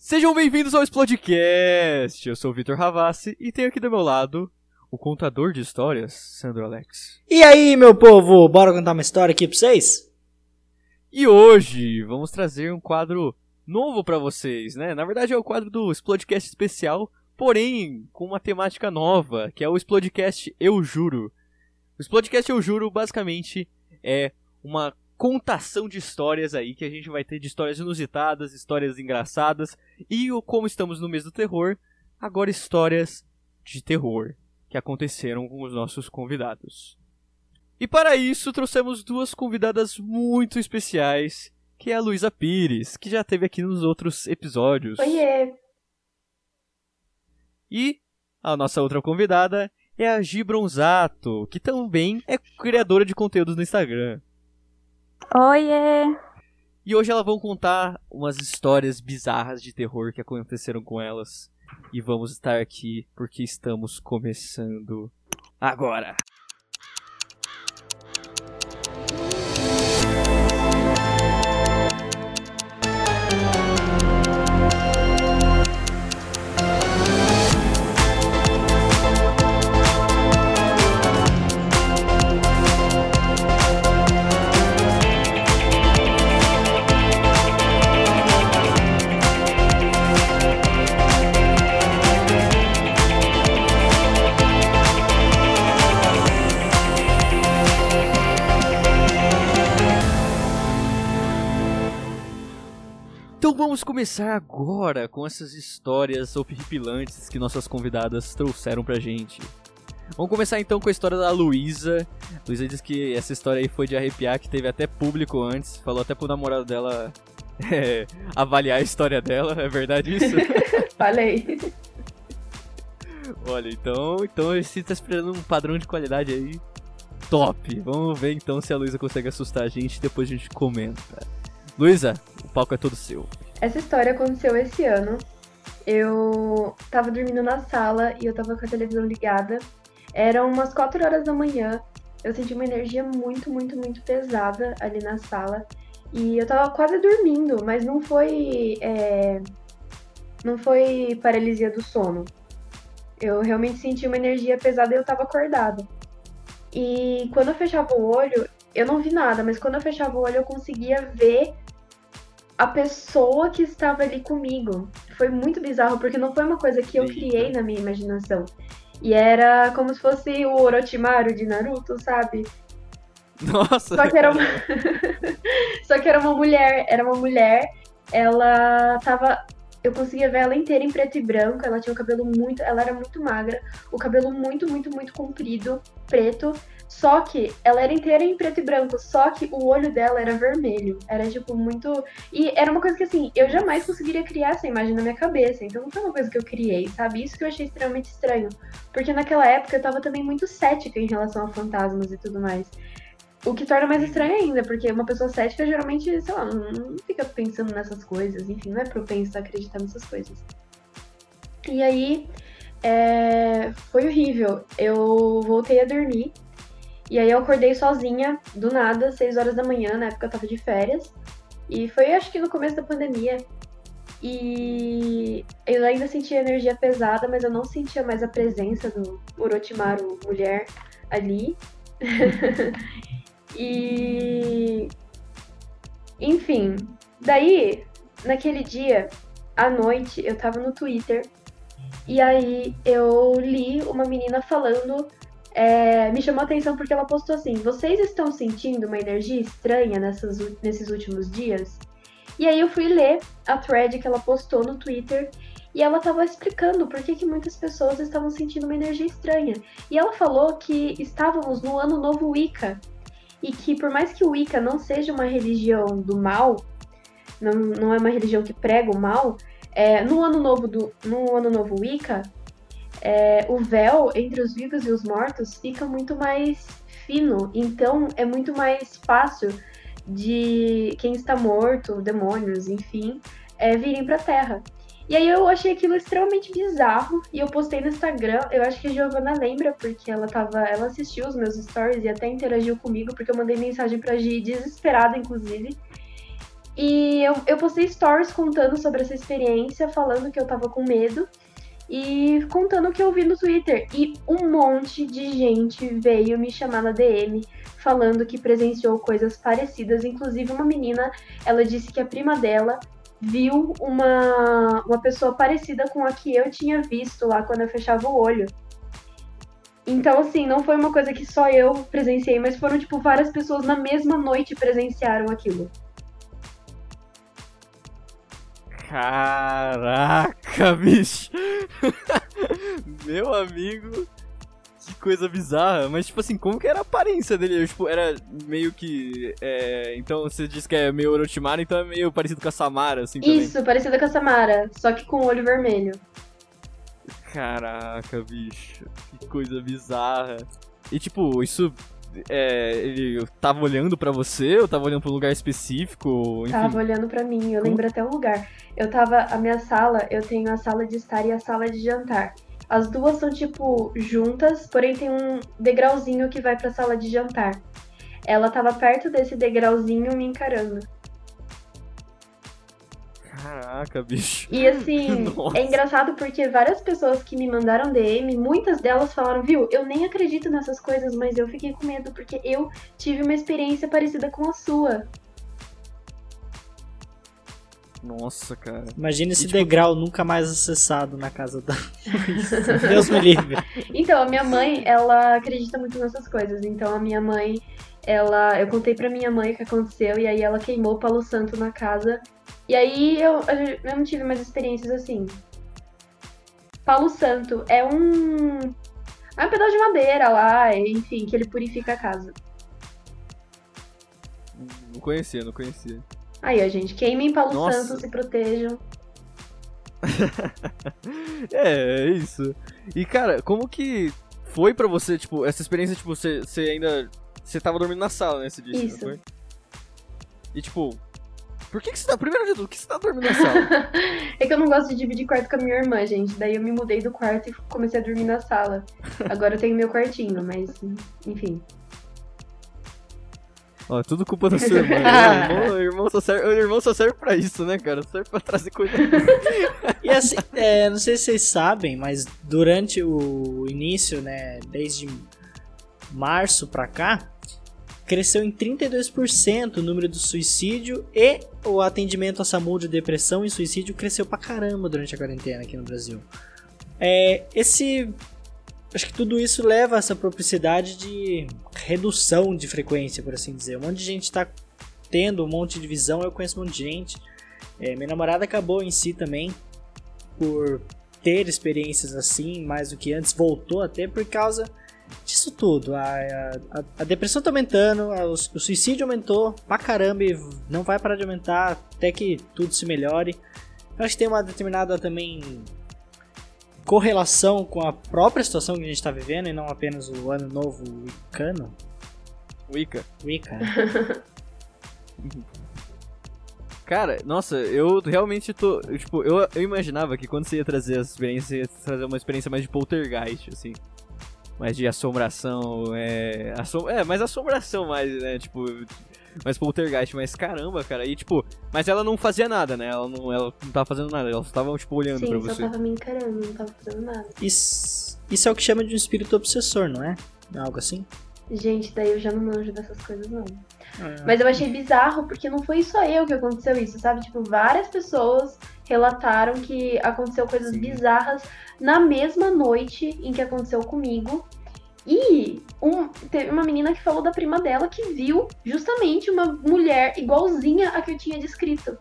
Sejam bem-vindos ao Explodcast! Eu sou o Vitor Ravassi e tenho aqui do meu lado o contador de histórias, Sandro Alex. E aí, meu povo, bora contar uma história aqui pra vocês? E hoje vamos trazer um quadro novo pra vocês, né? Na verdade é o quadro do Explodcast especial, porém com uma temática nova, que é o Explodcast Eu Juro. O Explodcast Eu Juro basicamente é uma contação de histórias aí que a gente vai ter de histórias inusitadas, histórias engraçadas e o como estamos no mês do terror, agora histórias de terror que aconteceram com os nossos convidados. E para isso trouxemos duas convidadas muito especiais, que é a Luísa Pires, que já esteve aqui nos outros episódios. Oiê! E a nossa outra convidada é a Gi Bronzato, que também é criadora de conteúdos no Instagram. Oiê! E hoje elas vão contar umas histórias bizarras de terror que aconteceram com elas. E vamos estar aqui porque estamos começando agora. Então vamos começar agora com essas histórias horripilantes que nossas convidadas trouxeram pra gente. Vamos começar então com a história da Luísa. Luísa diz que essa história aí foi de arrepiar, que teve até público antes. Falou até pro namorado dela é, avaliar a história dela. É verdade isso? Falei. Olha, então, então você tá esperando um padrão de qualidade aí top. Vamos ver então se a Luísa consegue assustar a gente e depois a gente comenta. Luísa, o palco é todo seu. Essa história aconteceu esse ano. Eu tava dormindo na sala e eu tava com a televisão ligada. Eram umas 4 horas da manhã. Eu senti uma energia muito, muito, muito pesada ali na sala. E eu tava quase dormindo, mas não foi. é, Não foi paralisia do sono. Eu realmente senti uma energia pesada e eu tava acordada. E quando eu fechava o olho, eu não vi nada, mas quando eu fechava o olho eu conseguia ver a pessoa que estava ali comigo. Foi muito bizarro, porque não foi uma coisa que eu criei na minha imaginação. E era como se fosse o Orochimaru de Naruto, sabe? Nossa! Só que era uma... Só que era uma mulher, era uma mulher, ela tava. Eu conseguia ver ela inteira em preto e branco, ela tinha o cabelo muito. Ela era muito magra, o cabelo muito, muito, muito comprido, preto. Só que ela era inteira em preto e branco, só que o olho dela era vermelho. Era tipo muito. E era uma coisa que assim, eu jamais conseguiria criar essa imagem na minha cabeça. Então não foi uma coisa que eu criei, sabe? Isso que eu achei extremamente estranho. Porque naquela época eu tava também muito cética em relação a fantasmas e tudo mais. O que torna mais estranho ainda, porque uma pessoa cética geralmente, sei lá, não, fica pensando nessas coisas, enfim, não é propensa a acreditar nessas coisas. E aí, é, foi horrível. Eu voltei a dormir, e aí eu acordei sozinha, do nada, 6 horas da manhã, na época eu tava de férias. E foi, acho que no começo da pandemia. E eu ainda sentia energia pesada, mas eu não sentia mais a presença do Orochimaru mulher ali. E. Enfim. Daí, naquele dia, à noite, eu tava no Twitter. E aí eu li uma menina falando. É, me chamou a atenção porque ela postou assim: Vocês estão sentindo uma energia estranha nessas, nesses últimos dias? E aí eu fui ler a thread que ela postou no Twitter. E ela tava explicando por que, que muitas pessoas estavam sentindo uma energia estranha. E ela falou que estávamos no ano novo Wicca e que por mais que o Wicca não seja uma religião do mal, não, não é uma religião que prega o mal, é, no ano novo do no ano novo Wicca, é, o véu entre os vivos e os mortos fica muito mais fino, então é muito mais fácil de quem está morto, demônios, enfim, é, virem para a Terra. E aí eu achei aquilo extremamente bizarro e eu postei no Instagram. Eu acho que a Giovana lembra porque ela tava, ela assistiu os meus stories e até interagiu comigo porque eu mandei mensagem pra Gi desesperada inclusive. E eu, eu postei stories contando sobre essa experiência, falando que eu tava com medo e contando o que eu vi no Twitter. E um monte de gente veio me chamar na DM falando que presenciou coisas parecidas. Inclusive, uma menina, ela disse que a prima dela viu uma, uma pessoa parecida com a que eu tinha visto lá quando eu fechava o olho. Então, assim, não foi uma coisa que só eu presenciei, mas foram, tipo, várias pessoas na mesma noite presenciaram aquilo. Caraca, bicho! Meu amigo, que coisa bizarra. Mas, tipo assim, como que era a aparência dele? Tipo, era meio que. É... Então você disse que é meio Orochimaru, então é meio parecido com a Samara, assim também. Isso, parecido com a Samara, só que com o olho vermelho. Caraca, bicho. Que coisa bizarra. E tipo, isso. É, ele tava olhando pra você ou tava olhando pra um lugar específico? Enfim. Tava olhando pra mim, eu lembro até o lugar. Eu tava. A minha sala, eu tenho a sala de estar e a sala de jantar. As duas são, tipo, juntas, porém tem um degrauzinho que vai pra sala de jantar. Ela tava perto desse degrauzinho me encarando. Caraca, bicho. E assim, Nossa. é engraçado porque várias pessoas que me mandaram DM, muitas delas falaram, viu, eu nem acredito nessas coisas, mas eu fiquei com medo porque eu tive uma experiência parecida com a sua. Nossa, cara. Imagina esse E, tipo- degrau nunca mais acessado na casa da. Deus me livre. Então, a minha mãe, ela acredita muito nessas coisas. Então, a minha mãe, ela, eu contei pra minha mãe o que aconteceu e aí ela queimou o palo santo na casa. E aí eu, eu não tive mais experiências assim. Palo santo é um é um pedaço de madeira lá, enfim, que ele purifica a casa. Não conhecia, não conhecia. Aí, ó, gente, queimem palo Nossa. santo, se protejam. É, é isso. E, cara, como que foi pra você, tipo, essa experiência, tipo, você, você ainda. Você tava dormindo na sala, né? Você disse, Isso. não foi? E, tipo, por que, que você tá. Primeiro de tudo, por que você tá dormindo na sala? É que eu não gosto de dividir quarto com a minha irmã, gente. Daí eu me mudei do quarto e comecei a dormir na sala. Agora eu tenho meu quartinho, mas enfim. Ó, tudo culpa da sua irmã. né? o, irmão, o, irmão só serve, o irmão só serve pra isso, né, cara? Serve pra trazer coisa. E assim, é, não sei se vocês sabem, mas durante o início, né, desde março pra cá, cresceu em 32% o número do suicídio e o atendimento a SAMU de depressão e suicídio cresceu pra caramba durante a quarentena aqui no Brasil. É, esse acho que tudo isso leva a essa propricidade de redução de frequência, por assim dizer. Um monte de gente tá tendo um monte de visão, eu conheço um monte de gente. É, minha namorada acabou em si também por ter experiências assim, mais do que antes, voltou a ter por causa disso tudo. A, a, a depressão tá aumentando, a- o, o suicídio aumentou pra caramba e não vai parar de aumentar até que tudo se melhore. Eu acho que tem uma determinada também correlação com a própria situação que a gente tá vivendo e não apenas o ano novo wicano. Wicca. Wicca? Cara, nossa, eu realmente tô. tipo, eu, eu imaginava que quando você ia trazer essa experiência, você ia trazer uma experiência mais de poltergeist, assim. Mais de assombração, é. Assom é, mais assombração mais, né? Tipo. Mais poltergeist, mas caramba, cara. E tipo, mas ela não fazia nada, né? Ela não, ela não tava fazendo nada, ela só tava, tipo, olhando pra Sim, só você. tava me encarando, não tava fazendo nada. Isso, isso é o que chama de um espírito obsessor, não é? Algo assim? Gente, daí eu já não manjo dessas coisas, não. É. Mas eu achei bizarro porque não foi só eu que aconteceu isso, sabe? Tipo, várias pessoas relataram que aconteceu coisas Sim. bizarras na mesma noite em que aconteceu comigo. E um- teve uma menina que falou da prima dela que viu justamente uma mulher igualzinha a que eu tinha descrito.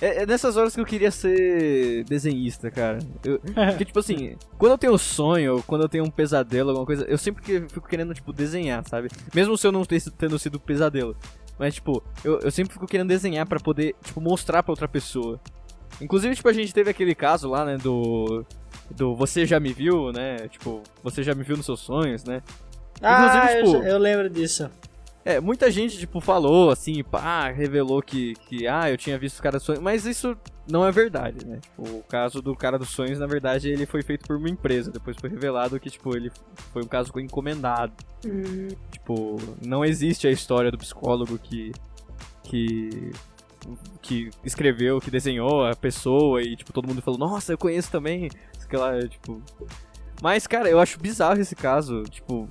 É, é nessas horas que eu queria ser desenhista, cara. Eu- porque, tipo assim, quando eu tenho sonho, ou quando eu tenho um pesadelo, alguma coisa, eu sempre que- fico querendo, tipo, desenhar, sabe? Mesmo se eu não ter, tendo sido pesadelo. Mas, tipo, eu, eu sempre fico querendo desenhar pra poder, tipo, mostrar pra outra pessoa. Inclusive, tipo, a gente teve aquele caso lá, né, do... Do Você Já Me Viu, né? Tipo, Você Já Me Viu nos Seus Sonhos, né? Ah, eu, tipo- já- eu lembro disso. É, muita gente, tipo, falou, assim, pá, revelou que, que, ah, eu tinha visto o cara dos sonhos, mas isso não é verdade, né? Tipo, o caso do cara dos sonhos, na verdade, ele foi feito por uma empresa, depois foi revelado que, tipo, ele foi um caso encomendado. Hum, Tipo, não existe a história do psicólogo que, que que escreveu, que desenhou a pessoa e tipo todo mundo falou: "Nossa, eu conheço também". Aquela, tipo Mas cara, eu acho bizarro esse caso, tipo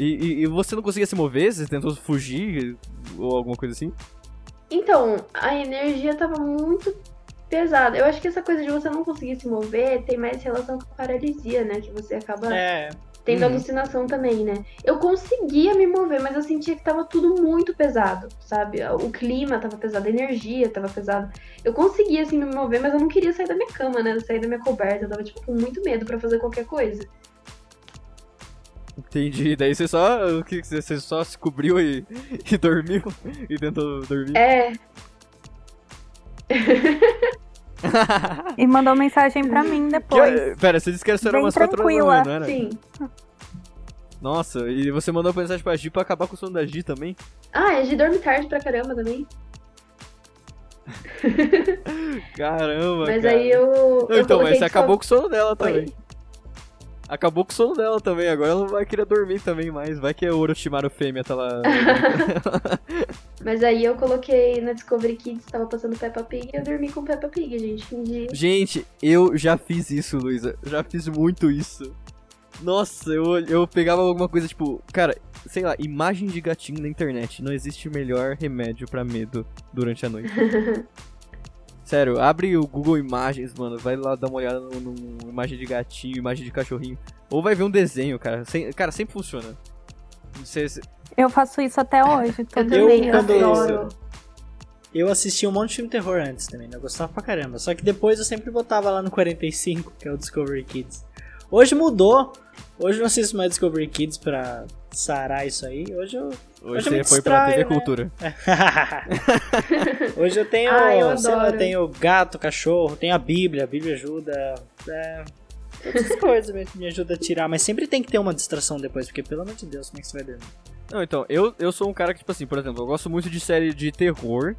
e, e, e você não conseguia se mover? Você tentou fugir ou alguma coisa assim? Então, a energia tava muito pesada. Eu acho que essa coisa de você não conseguir se mover tem mais relação com paralisia, né? Que você acaba É, tendo Uhum. alucinação também, né? Eu conseguia me mover, mas eu sentia que tava tudo muito pesado, sabe? O clima tava pesado, a energia tava pesada. Eu conseguia, assim, me mover, mas eu não queria sair da minha cama, né? Sair da minha coberta. Eu tava, tipo, com muito medo pra fazer qualquer coisa. Entendi. Daí você só. O que você só se cobriu e, e dormiu? E tentou dormir? É, E mandou mensagem pra mim Que- depois. pera, você disse que era Bem umas 4 horas da tranquila. manhã, não era? sim. Nossa, e você mandou mensagem pra Gi pra acabar com o sono da Gi também? Ah, a Gi dorme tarde pra caramba também. Caramba, Mas cara. aí eu. Eu então, mas você que acabou com o sono dela também. Oi. Acabou com o sono dela também, agora ela não vai querer dormir também mais. Vai que é o Orochimaru fêmea tá lá. Mas aí eu coloquei na Discovery Kids, tava passando Peppa Pig e eu dormi com Peppa Pig, gente. Fingi. Gente, eu já fiz isso, Luísa. Já fiz muito isso. Nossa, eu, eu pegava alguma coisa tipo, cara, sei lá, imagem de gatinho na internet. Não existe melhor remédio pra medo durante a noite. Sério, abre o Google Imagens, mano. Vai lá dar uma olhada no imagem de gatinho, imagem de cachorrinho. Ou vai ver um desenho, cara. Sem- cara, sempre funciona. Cê- cê- Eu faço isso até hoje. Eu todo eu quando- adoro. eu assisti um monte de filme terror antes também, né? Eu gostava pra caramba. Só que depois eu sempre botava lá no 45, que é o Discovery Kids. Hoje mudou. Hoje eu não assisto mais Discovery Kids pra sarar isso aí. Hoje eu. Hoje me você foi pra distraio, TV né? Cultura. Hoje eu tenho, Ah, eu sei lá, eu tenho gato, cachorro, tenho a Bíblia, a Bíblia ajuda. É, essas coisas me, me ajuda a tirar, mas sempre tem que ter uma distração depois, porque pelo amor de Deus, como é que você vai dormir? Não, então, eu, eu sou um cara que, tipo assim, por exemplo, eu gosto muito de série de terror.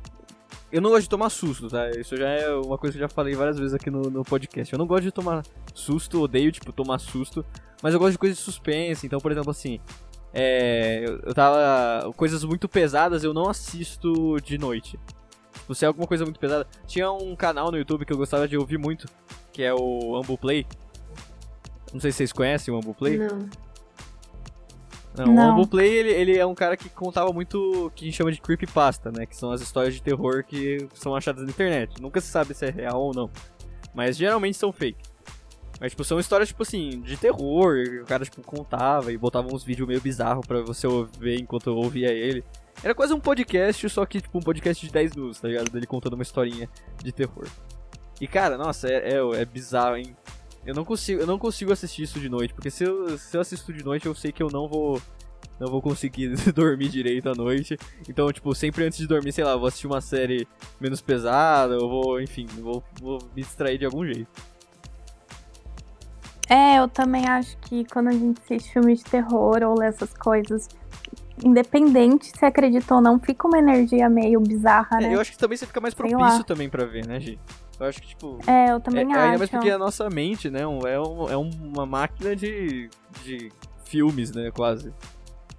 Eu não gosto de tomar susto, tá? Isso já é uma coisa que eu já falei várias vezes aqui no, no podcast. Eu não gosto de tomar susto, odeio, tipo, tomar susto. Mas eu gosto de coisas de suspense. Então, por exemplo, assim, é, eu, eu tava. Coisas muito pesadas eu não assisto de noite. Tipo, se é alguma coisa muito pesada. Tinha um canal no YouTube que eu gostava de ouvir muito, que é o Ambu Play. Não sei se vocês conhecem o Ambu Play. Não. Não, o Não. Humble Play, ele, ele é um cara que contava muito o que a gente chama de creepypasta, né? Que são as histórias de terror que são achadas na internet. Nunca se sabe se é real ou não. Mas geralmente são fake. Mas, tipo, são histórias, tipo assim, de terror. O cara, tipo, contava e botava uns vídeos meio bizarros pra você ver enquanto eu ouvia ele. Era quase um podcast, só que, tipo, um podcast de 10 minutos, tá ligado? Dele contando uma historinha de terror. E, cara, nossa, é, é, é bizarro, hein? Eu não consigo, eu não consigo assistir isso de noite, porque se eu, se eu assisto de noite, eu sei que eu não vou não vou conseguir dormir direito à noite. Então, tipo, sempre antes de dormir, sei lá, vou assistir uma série menos pesada, eu vou, enfim, vou, vou me distrair de algum jeito. É, eu também acho que quando a gente assiste filme de terror ou lê essas coisas, independente se acredita ou não, fica uma energia meio bizarra, É, né? eu acho que também você fica mais propício também pra ver, né, Gi? Eu acho que, tipo. É, eu também é, ainda acho. mais porque a nossa mente, né, é, um- é uma máquina de, de filmes, né, quase.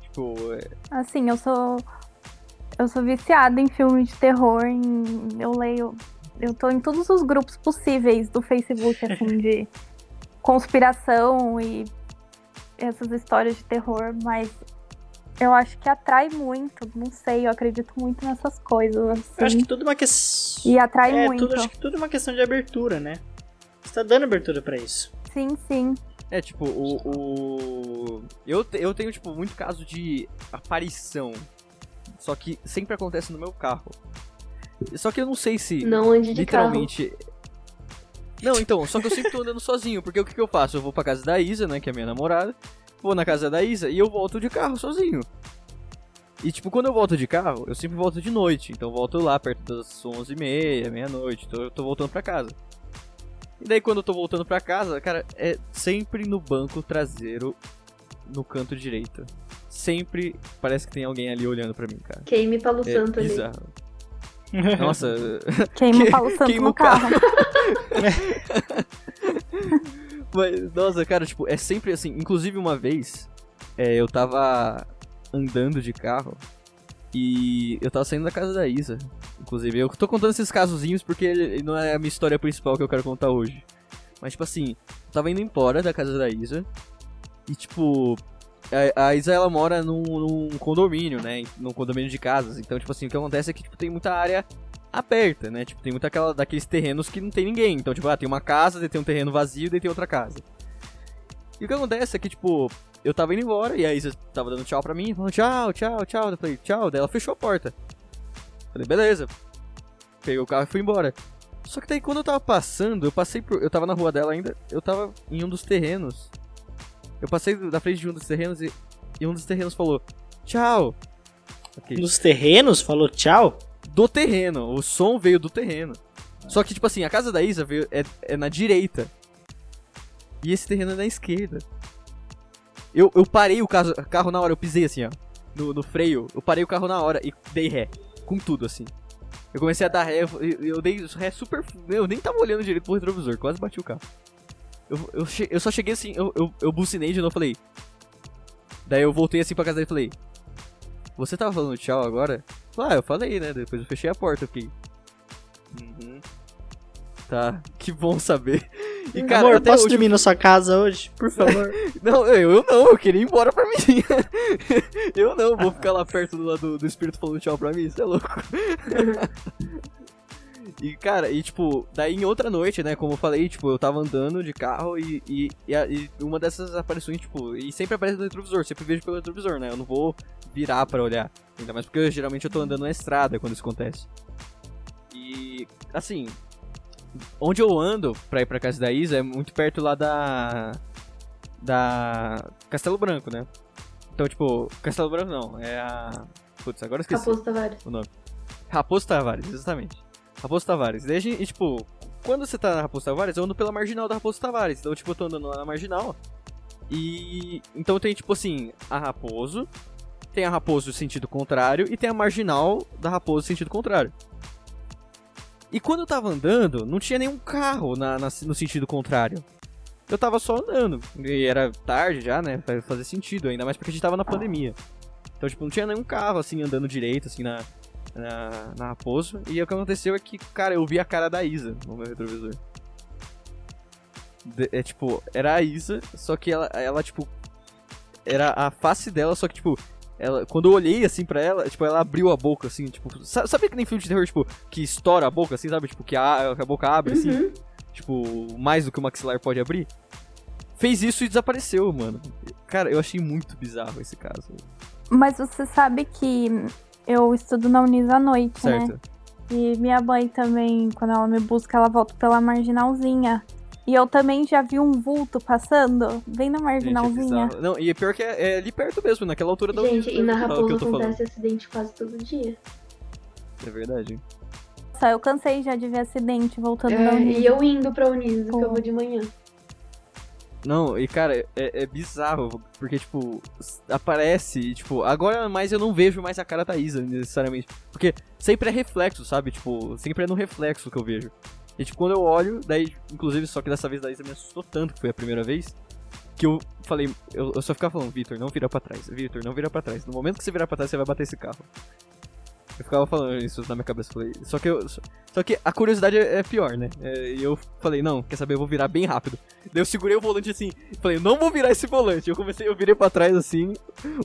Tipo, é, Assim, eu sou. Eu sou viciada em filme de terror. em- eu leio. Eu tô em todos os grupos possíveis do Facebook, assim, de conspiração e essas histórias de terror, mas eu acho que atrai muito. Não sei, eu acredito muito nessas coisas. Eu acho Assim, que tudo é uma questão. e atrai É, muito. tudo, acho que tudo é uma questão de abertura, né? Você tá dando abertura pra isso. Sim, sim. É, tipo, o. o... Eu, eu tenho, tipo, muito caso de aparição. Só que sempre acontece no meu carro. Só que eu não sei se. Não ande de carro. literalmente. Não, então, só que eu sempre tô andando sozinho, porque o que, que eu faço? Eu vou pra casa da Isa, né, que é minha namorada, vou na casa da Isa e eu volto de carro sozinho. E, tipo, quando eu volto de carro, eu sempre volto de noite, então eu volto lá perto das 11h30, meia-noite, então eu tô voltando pra casa. E daí quando eu tô voltando pra casa, cara, é sempre no banco traseiro, no canto direito. Sempre parece que tem alguém ali olhando pra mim, cara. Queime Palo É Santo ali. bizarro. Nossa, Queima Que- o Paulo Santo queima no o carro. carro. Mas, nossa, cara, tipo, é sempre assim. Inclusive, uma vez, é, eu tava andando de carro E eu tava saindo da casa da Isa. Inclusive, eu tô contando esses casozinhos porque não é a minha história principal que eu quero contar hoje. Mas, tipo assim, eu tava indo embora da casa da Isa. E, tipo, a, a Isa ela mora num, num, condomínio, né? Num condomínio de casas. Então, tipo assim, o que acontece é que tipo, tem muita área aberta, né? Tipo, tem muita aquela, daqueles terrenos que não tem ninguém. Então, tipo, ah, tem uma casa, daí tem um terreno vazio, daí tem outra casa. E o que acontece é que, tipo, eu tava indo embora e a Isa tava dando tchau pra mim, falando tchau, tchau, tchau. Eu falei, tchau, daí ela fechou a porta. Falei, beleza. Peguei o carro e fui embora. Só que daí quando eu tava passando, eu passei por. Eu tava na rua dela ainda, eu tava em um dos terrenos. Eu passei da frente de um dos terrenos e, e um dos terrenos falou, tchau. Okay. Nos terrenos? Falou tchau? Do terreno. O som veio do terreno. Só que, tipo assim, a casa da Isa veio, é, é na direita. E esse terreno é na esquerda. Eu, eu parei o carro, carro na hora, eu pisei assim, ó. No, no freio. Eu parei o carro na hora e dei ré. Com tudo, assim. Eu comecei a dar ré, eu, eu dei ré super. Eu nem tava olhando direito pro retrovisor, quase bati o carro. Eu, eu, eu só cheguei assim, eu, eu, eu bucinei de novo falei. Daí eu voltei assim pra casa dele e falei. Você tava falando tchau agora? Ah, eu falei, né? Depois eu fechei a porta, fiquei. Uhum. Tá, que bom saber. E, cara, Amor, posso hoje... dormir na sua casa hoje, por favor? não, eu, eu não, eu queria ir embora pra mim. eu não, vou ficar lá perto do, do, do espírito falando tchau pra mim, isso é louco. E, cara, e tipo, daí em outra noite, né, como eu falei, tipo, eu tava andando de carro e, e, e, e uma dessas aparições, tipo, e sempre aparece no retrovisor, sempre vejo pelo retrovisor, né, eu não vou virar para olhar, ainda mais porque eu, geralmente eu tô andando na estrada quando isso acontece. E, assim, onde eu ando pra ir pra casa da Isa é muito perto lá da. Da. Castelo Branco, né? Então, tipo, Castelo Branco não, é a. Putz, agora esqueci. Raposo Tavares. O nome. Raposo Tavares, exatamente. Raposo Tavares. Daí, e, tipo, quando você tá na Raposo Tavares, eu ando pela marginal da Raposo Tavares. Então, tipo, eu tô andando lá na marginal. E. Então tem, tipo assim, a Raposo. Tem a Raposo sentido contrário. E tem a marginal da Raposo sentido contrário. E quando eu tava andando, não tinha nenhum carro na, na, no sentido contrário. Eu tava só andando. E era tarde já, né? Pra fazer sentido, ainda mais porque a gente tava na pandemia. Então, tipo, não tinha nenhum carro, assim, andando direito, assim, na, na, na Raposo. E o que aconteceu é que, cara, eu vi a cara da Isa no meu retrovisor. De, é tipo, era a Isa, só que ela, ela, tipo. Era a face dela, só que, tipo, ela, quando eu olhei assim pra ela, tipo, ela abriu a boca, assim, tipo. Sabe, sabe que nem filme de terror, tipo, que estoura a boca, assim, sabe? Tipo, que a, a boca abre, assim, uhum. assim. Tipo, mais do que o maxilar pode abrir. Fez isso e desapareceu, mano. Cara, eu achei muito bizarro esse caso. Mas você sabe que eu estudo na Unis à noite, né? certo. né? E minha mãe também, quando ela me busca, ela volta pela marginalzinha. E eu também já vi um vulto passando, bem na marginalzinha. Gente, é não, e é pior que é, é, ali perto mesmo, naquela altura da Gente, e na Raposa acontece falando. acidente quase todo dia. É verdade. Nossa, eu cansei já de ver acidente voltando é, da Unis. E eu indo pra Unis, porque eu vou de manhã. Não, e cara, é, é, bizarro, porque, tipo, aparece, tipo, agora mais eu não vejo mais a cara da Isa, necessariamente. Porque sempre é reflexo, sabe? Tipo, sempre é no reflexo que eu vejo. E tipo, quando eu olho, daí, inclusive, só que dessa vez a Isa me assustou tanto, que foi a primeira vez, que eu falei, eu, eu só ficava falando, Vitor, não vira pra trás, Vitor, não vira pra trás. No momento que você virar pra trás, você vai bater esse carro. Eu ficava falando isso na minha cabeça, falei, só que eu, só que a curiosidade é, é pior, né? É, e eu falei, não, quer saber, eu vou virar bem rápido. Daí eu segurei o volante assim, falei, não vou virar esse volante. Eu comecei, eu virei pra trás assim,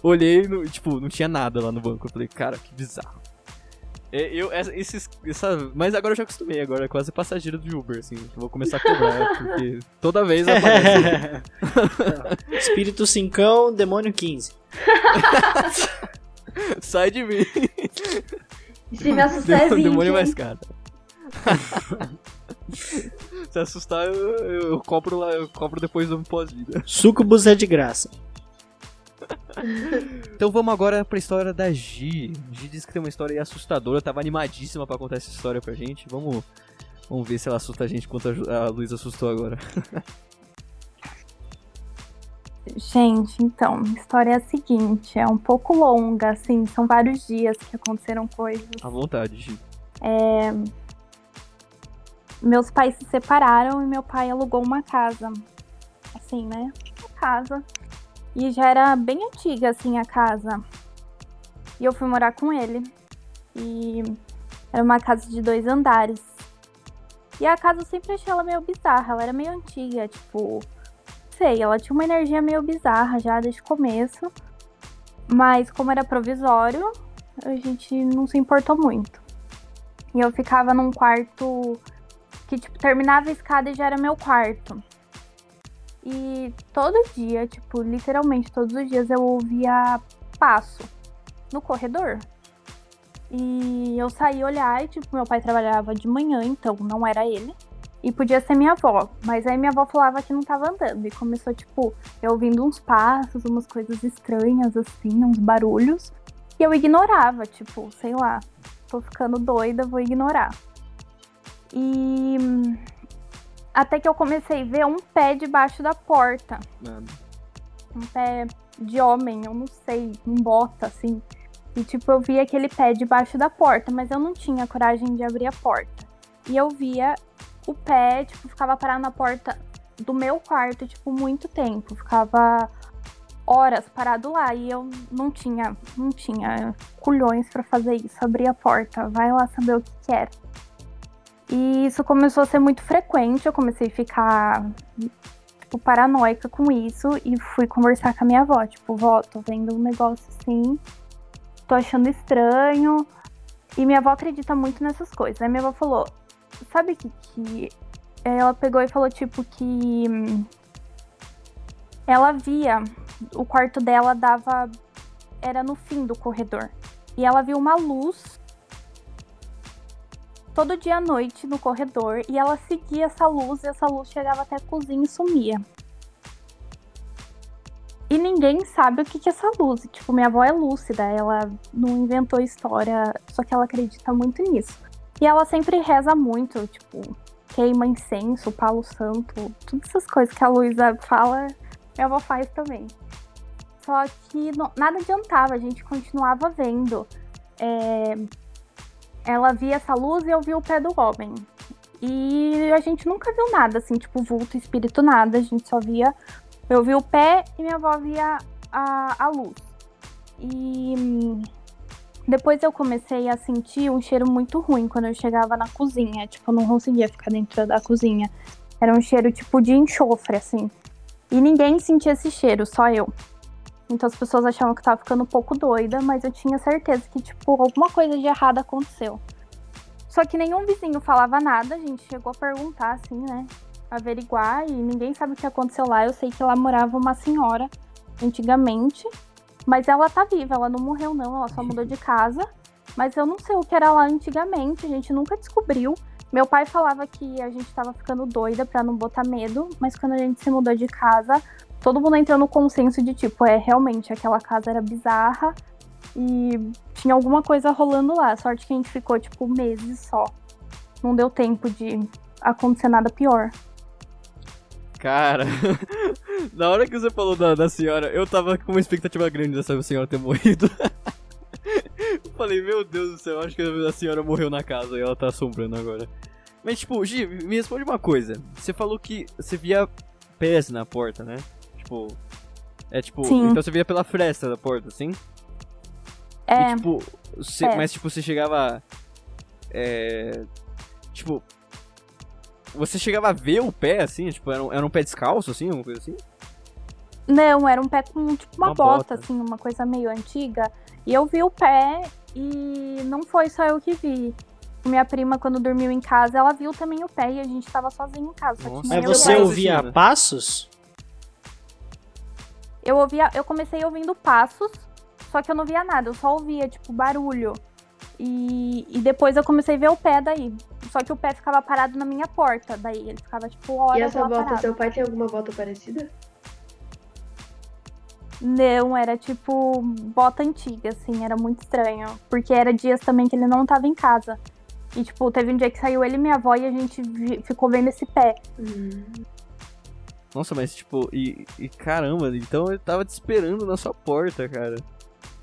olhei, no, tipo, não tinha nada lá no banco. Eu falei, cara, que bizarro. É, eu, esses, essa, mas agora eu já acostumei, agora é quase passageiro do Uber, assim. vou começar a cobrar, porque toda vez aparece. Espírito 5, demônio 15. Sai de mim. Se me assustar é 20. Demônio mais caro. Se assustar, eu, eu, eu, compro lá, eu compro depois do pós-vida. Sucubus é de graça. então vamos agora pra história da Gi. Gi disse que tem uma história assustadora, tava animadíssima para contar essa história pra gente. Vamos, vamos ver se ela assusta a gente quanto a Luísa assustou agora. Gente, então, a história é a seguinte, é um pouco longa, assim, são vários dias que aconteceram coisas. À vontade, Gi. É... Meus pais se separaram e meu pai alugou uma casa. Assim, né? Uma casa e já era bem antiga, assim, a casa. E eu fui morar com ele. E era uma casa de dois andares. E a casa eu sempre achei ela meio bizarra, ela era meio antiga, tipo. Sei, ela tinha uma energia meio bizarra já desde o começo. Mas como era provisório, a gente não se importou muito. E eu ficava num quarto que, tipo, terminava a escada e já era meu quarto. E todo dia, tipo, literalmente todos os dias eu ouvia passo no corredor. E eu saí olhar e, tipo, meu pai trabalhava de manhã, então não era ele. E podia ser minha avó. Mas aí minha avó falava que não tava andando. E começou, tipo, eu ouvindo uns passos, umas coisas estranhas, assim, uns barulhos. E eu ignorava, tipo, sei lá, tô ficando doida, vou ignorar. E. Até que eu comecei a ver um pé debaixo da porta. Mano. Um pé de homem, eu não sei, um bota, assim. E, tipo, eu via aquele pé debaixo da porta, mas eu não tinha coragem de abrir a porta. E eu via o pé, tipo, ficava parado na porta do meu quarto, tipo, muito tempo. Ficava horas parado lá e eu não tinha, não tinha culhões para fazer isso, abrir a porta, vai lá saber o que quer. E isso começou a ser muito frequente, eu comecei a ficar tipo paranoica com isso e fui conversar com a minha avó, tipo, vó, tô vendo um negócio assim, tô achando estranho. E minha avó acredita muito nessas coisas. Aí minha avó falou, sabe que que ela pegou e falou tipo que ela via o quarto dela dava era no fim do corredor. E ela viu uma luz todo dia à noite no corredor e ela seguia essa luz e essa luz chegava até a cozinha e sumia. E ninguém sabe o que, que é essa luz. Tipo, minha avó é lúcida, ela não inventou história, só que ela acredita muito nisso. E ela sempre reza muito, tipo, queima incenso, palo santo, todas essas coisas que a Luísa fala, minha avó faz também. Só que não, nada adiantava, a gente continuava vendo. É, ela via essa luz e eu via o pé do homem. E a gente nunca viu nada, assim, tipo, vulto, espírito, nada. A gente só via. Eu vi o pé e minha avó via a, a luz. E depois eu comecei a sentir um cheiro muito ruim quando eu chegava na cozinha. Tipo, eu não conseguia ficar dentro da cozinha. Era um cheiro tipo de enxofre, assim. E ninguém sentia esse cheiro, só eu. Então as pessoas achavam que eu tava ficando um pouco doida, mas eu tinha certeza que, tipo, alguma coisa de errado aconteceu. Só que nenhum vizinho falava nada, a gente chegou a perguntar, assim, né? Averiguar, e ninguém sabe o que aconteceu lá. Eu sei que lá morava uma senhora antigamente, mas ela tá viva, ela não morreu, não, ela só mudou de casa. Mas eu não sei o que era lá antigamente, a gente nunca descobriu. Meu pai falava que a gente tava ficando doida pra não botar medo, mas quando a gente se mudou de casa, todo mundo entrou no consenso de tipo, é, realmente, aquela casa era bizarra e tinha alguma coisa rolando lá. Sorte que a gente ficou, tipo, meses só. Não deu tempo de acontecer nada pior. Cara, na hora que você falou da, da senhora, eu tava com uma expectativa grande dessa senhora ter morrido. eu falei, meu Deus do céu, acho que a senhora morreu na casa e ela tá assombrando agora. Mas, tipo, Gi, me responde uma coisa. Você falou que você via pés na porta, né? Tipo. É tipo. Sim. Então você via pela fresta da porta, assim? É, E, tipo, você- é. mas tipo, você chegava. É. Tipo. Você chegava a ver o pé, assim? Tipo, era um, era um pé descalço, assim? Alguma coisa assim? não, era um pé com tipo uma, Uma bota, bota. assim, uma coisa meio antiga. E eu vi o pé e não foi só eu que vi. Minha prima, quando dormiu em casa, ela viu também o pé e a gente tava sozinho em casa. Mas e você ouvia Cristina. passos? Eu ouvia, eu comecei ouvindo passos, só que eu não via nada, eu só ouvia, tipo, barulho. E, e depois eu comecei a ver o pé daí. Só que o pé ficava parado na minha porta. Daí ele ficava, tipo, horas E essa bota, parado. seu pai tem alguma bota parecida? Não, era tipo bota antiga, assim, era muito estranho. Porque era dias também que ele não tava em casa. E, tipo, teve um dia que saiu ele e minha avó e a gente ficou vendo esse pé. Hum. Nossa, mas tipo, e, e caramba, então eu tava te esperando na sua porta, cara.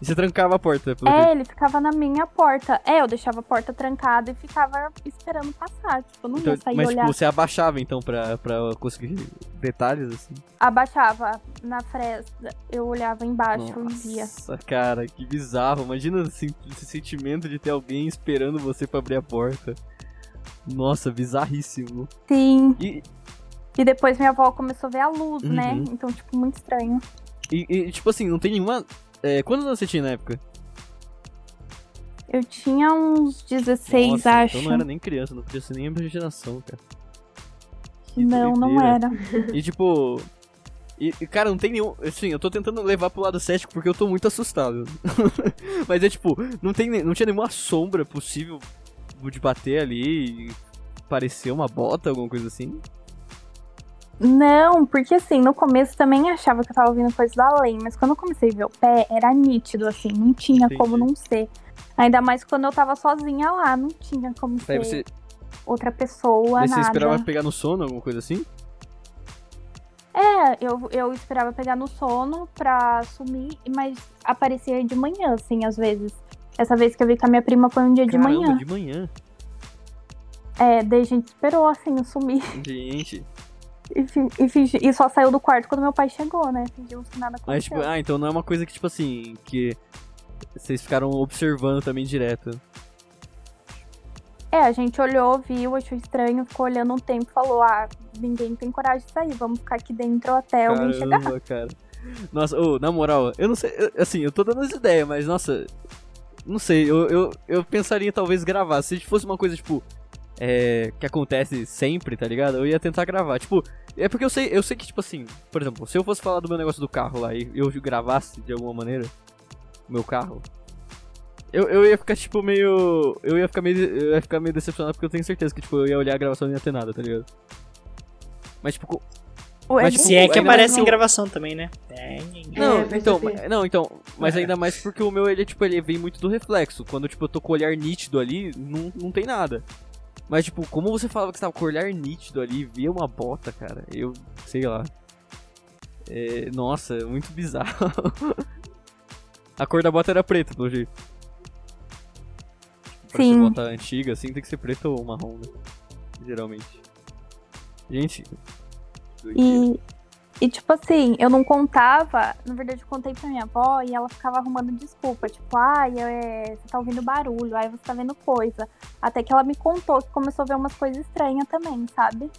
E você trancava a porta, pelo É, jeito. ele ficava na minha porta. É, eu deixava a porta trancada e ficava esperando passar. Tipo, eu não Então, ia sair mas olhar. tipo, você abaixava então pra, pra conseguir detalhes, assim. Abaixava na fresta, eu olhava embaixo e via. Nossa, cara, que bizarro. Imagina assim, esse sentimento de ter alguém esperando você pra abrir a porta. Nossa, bizarríssimo. Sim. E, E depois minha avó começou a ver a luz, né? Uhum. Então, tipo, muito estranho. e- e, tipo assim, não tem nenhuma. É, quantos anos você tinha na época? Eu tinha uns 16, Nossa, acho. Então não era nem criança, não podia ser nem imaginação, cara. Que não, não doideira. era. E tipo. E, cara, não tem nenhum. Assim, eu tô tentando levar pro lado cético porque eu tô muito assustado. Mas é tipo, não, tem, não tinha nenhuma sombra possível de bater ali e parecer uma bota, alguma coisa assim. Não, porque assim, no começo também achava que eu tava ouvindo coisa do além, mas quando eu comecei a ver o pé, era nítido, assim, não tinha Entendi. como não ser. Ainda mais quando eu tava sozinha lá, não tinha como Daí ser você, outra pessoa, daí você nada. esperava pegar no sono, alguma coisa assim? É, eu, eu esperava pegar no sono pra sumir, mas aparecia de manhã, assim, às vezes. Essa vez que eu vi com a minha prima foi um dia de Caramba, manhã. de manhã. É, daí a gente esperou, assim, eu sumir. Gente. E, fi- fingi- e só saiu do quarto quando meu pai chegou, né? Fingimos que nada Mas, aconteceu. tipo, ah, então não é uma coisa que, tipo assim, que vocês ficaram observando também direto. É, a gente olhou, viu, achou estranho, ficou olhando um tempo e falou: ah, ninguém tem coragem de sair, vamos ficar aqui dentro até alguém chegar. Caramba, cara. Nossa, ô, na moral, eu não sei, eu- assim, eu tô dando as ideias, mas nossa, não sei, eu, eu, eu pensaria talvez gravar. Se fosse uma coisa, tipo, é, que acontece sempre, tá ligado? Eu ia tentar gravar. Tipo, é porque eu sei, eu sei que, tipo assim, por exemplo, se eu fosse falar do meu negócio do carro lá e eu gravasse de alguma maneira o meu carro, eu, eu ia ficar, tipo, meio. Eu ia ficar meio. Eu ia ficar meio decepcionado porque eu tenho certeza que, tipo, eu ia olhar a gravação e não ia ter nada, tá ligado? Mas, tipo, Ué, Mas, tipo, Se é que ainda aparece em gravação também, né? É, Não, É, então, mas- não, então, mas É. ainda mais porque o meu, ele, tipo, ele vem muito do reflexo. Quando, tipo, eu tô com o olhar nítido ali, não, não tem nada. Mas, tipo, como você falava que você tava com o olhar nítido ali e via uma bota, cara, eu, sei lá. É, nossa, muito bizarro. A cor da bota era preta, pelo jeito. Pra ser Sim. bota antiga, assim, tem que ser preta ou marrom, né? Geralmente. Gente. doideira. E, e, tipo assim, eu não contava, na verdade eu contei pra minha avó e ela ficava arrumando desculpa, tipo, ai, é, você tá ouvindo barulho, ai, você tá vendo coisa. Até que ela me contou que começou a ver umas coisas estranhas também, sabe?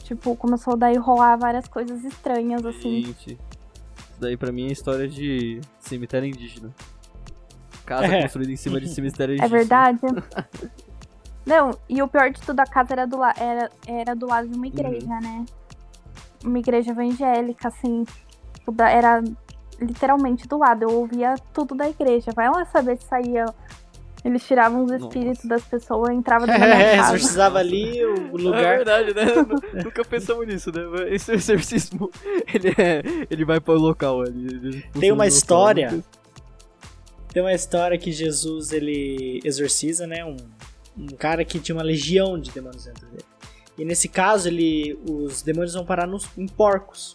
Tipo, começou a daí rolar várias coisas estranhas, assim. Gente, isso daí pra mim é história de cemitério indígena. Casa É. construída em cima de cemitério É indígena. verdade? Não, e o pior de tudo, a casa era do, la era, era do lado de uma igreja, né? Uma igreja evangélica, assim. tipo, Era literalmente do lado. Eu ouvia tudo da igreja. Vai lá saber se saía. Eles tiravam os espíritos Nossa. das pessoas, entravam dentro da É, minha casa. exorcizava ali o É lugar. verdade, né? Nu- Nunca pensamos nisso, né? Esse exorcismo, ele, é, ele vai para o local. Ele, ele Tem uma história. local. Tem uma história que Jesus ele exorciza, né? Um, um cara que tinha uma legião de demônios dentro dele. E nesse caso, ele, os demônios vão parar nos, em porcos.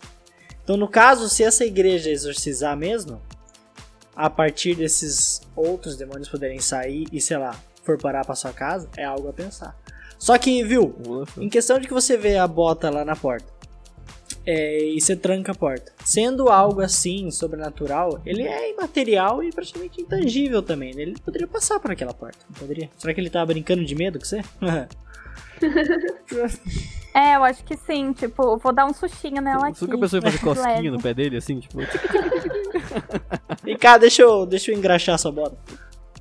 Então, no caso, se essa igreja exorcizar mesmo, a partir desses outros demônios poderem sair e, sei lá, for parar pra sua casa, é algo a pensar. Só que, viu, em questão de que você vê a bota lá na porta é, e você tranca a porta. Sendo algo assim, sobrenatural, ele é imaterial e praticamente intangível também. né? Ele poderia passar por aquela porta, não poderia? Será que ele tava brincando de medo com você? É, eu acho que sim. Tipo, eu vou dar um sustinho nela aqui. Você nunca pensou em fazer cosquinha no pé dele, assim? Tipo, Vem cá, deixa eu, deixa eu engraxar sua bota.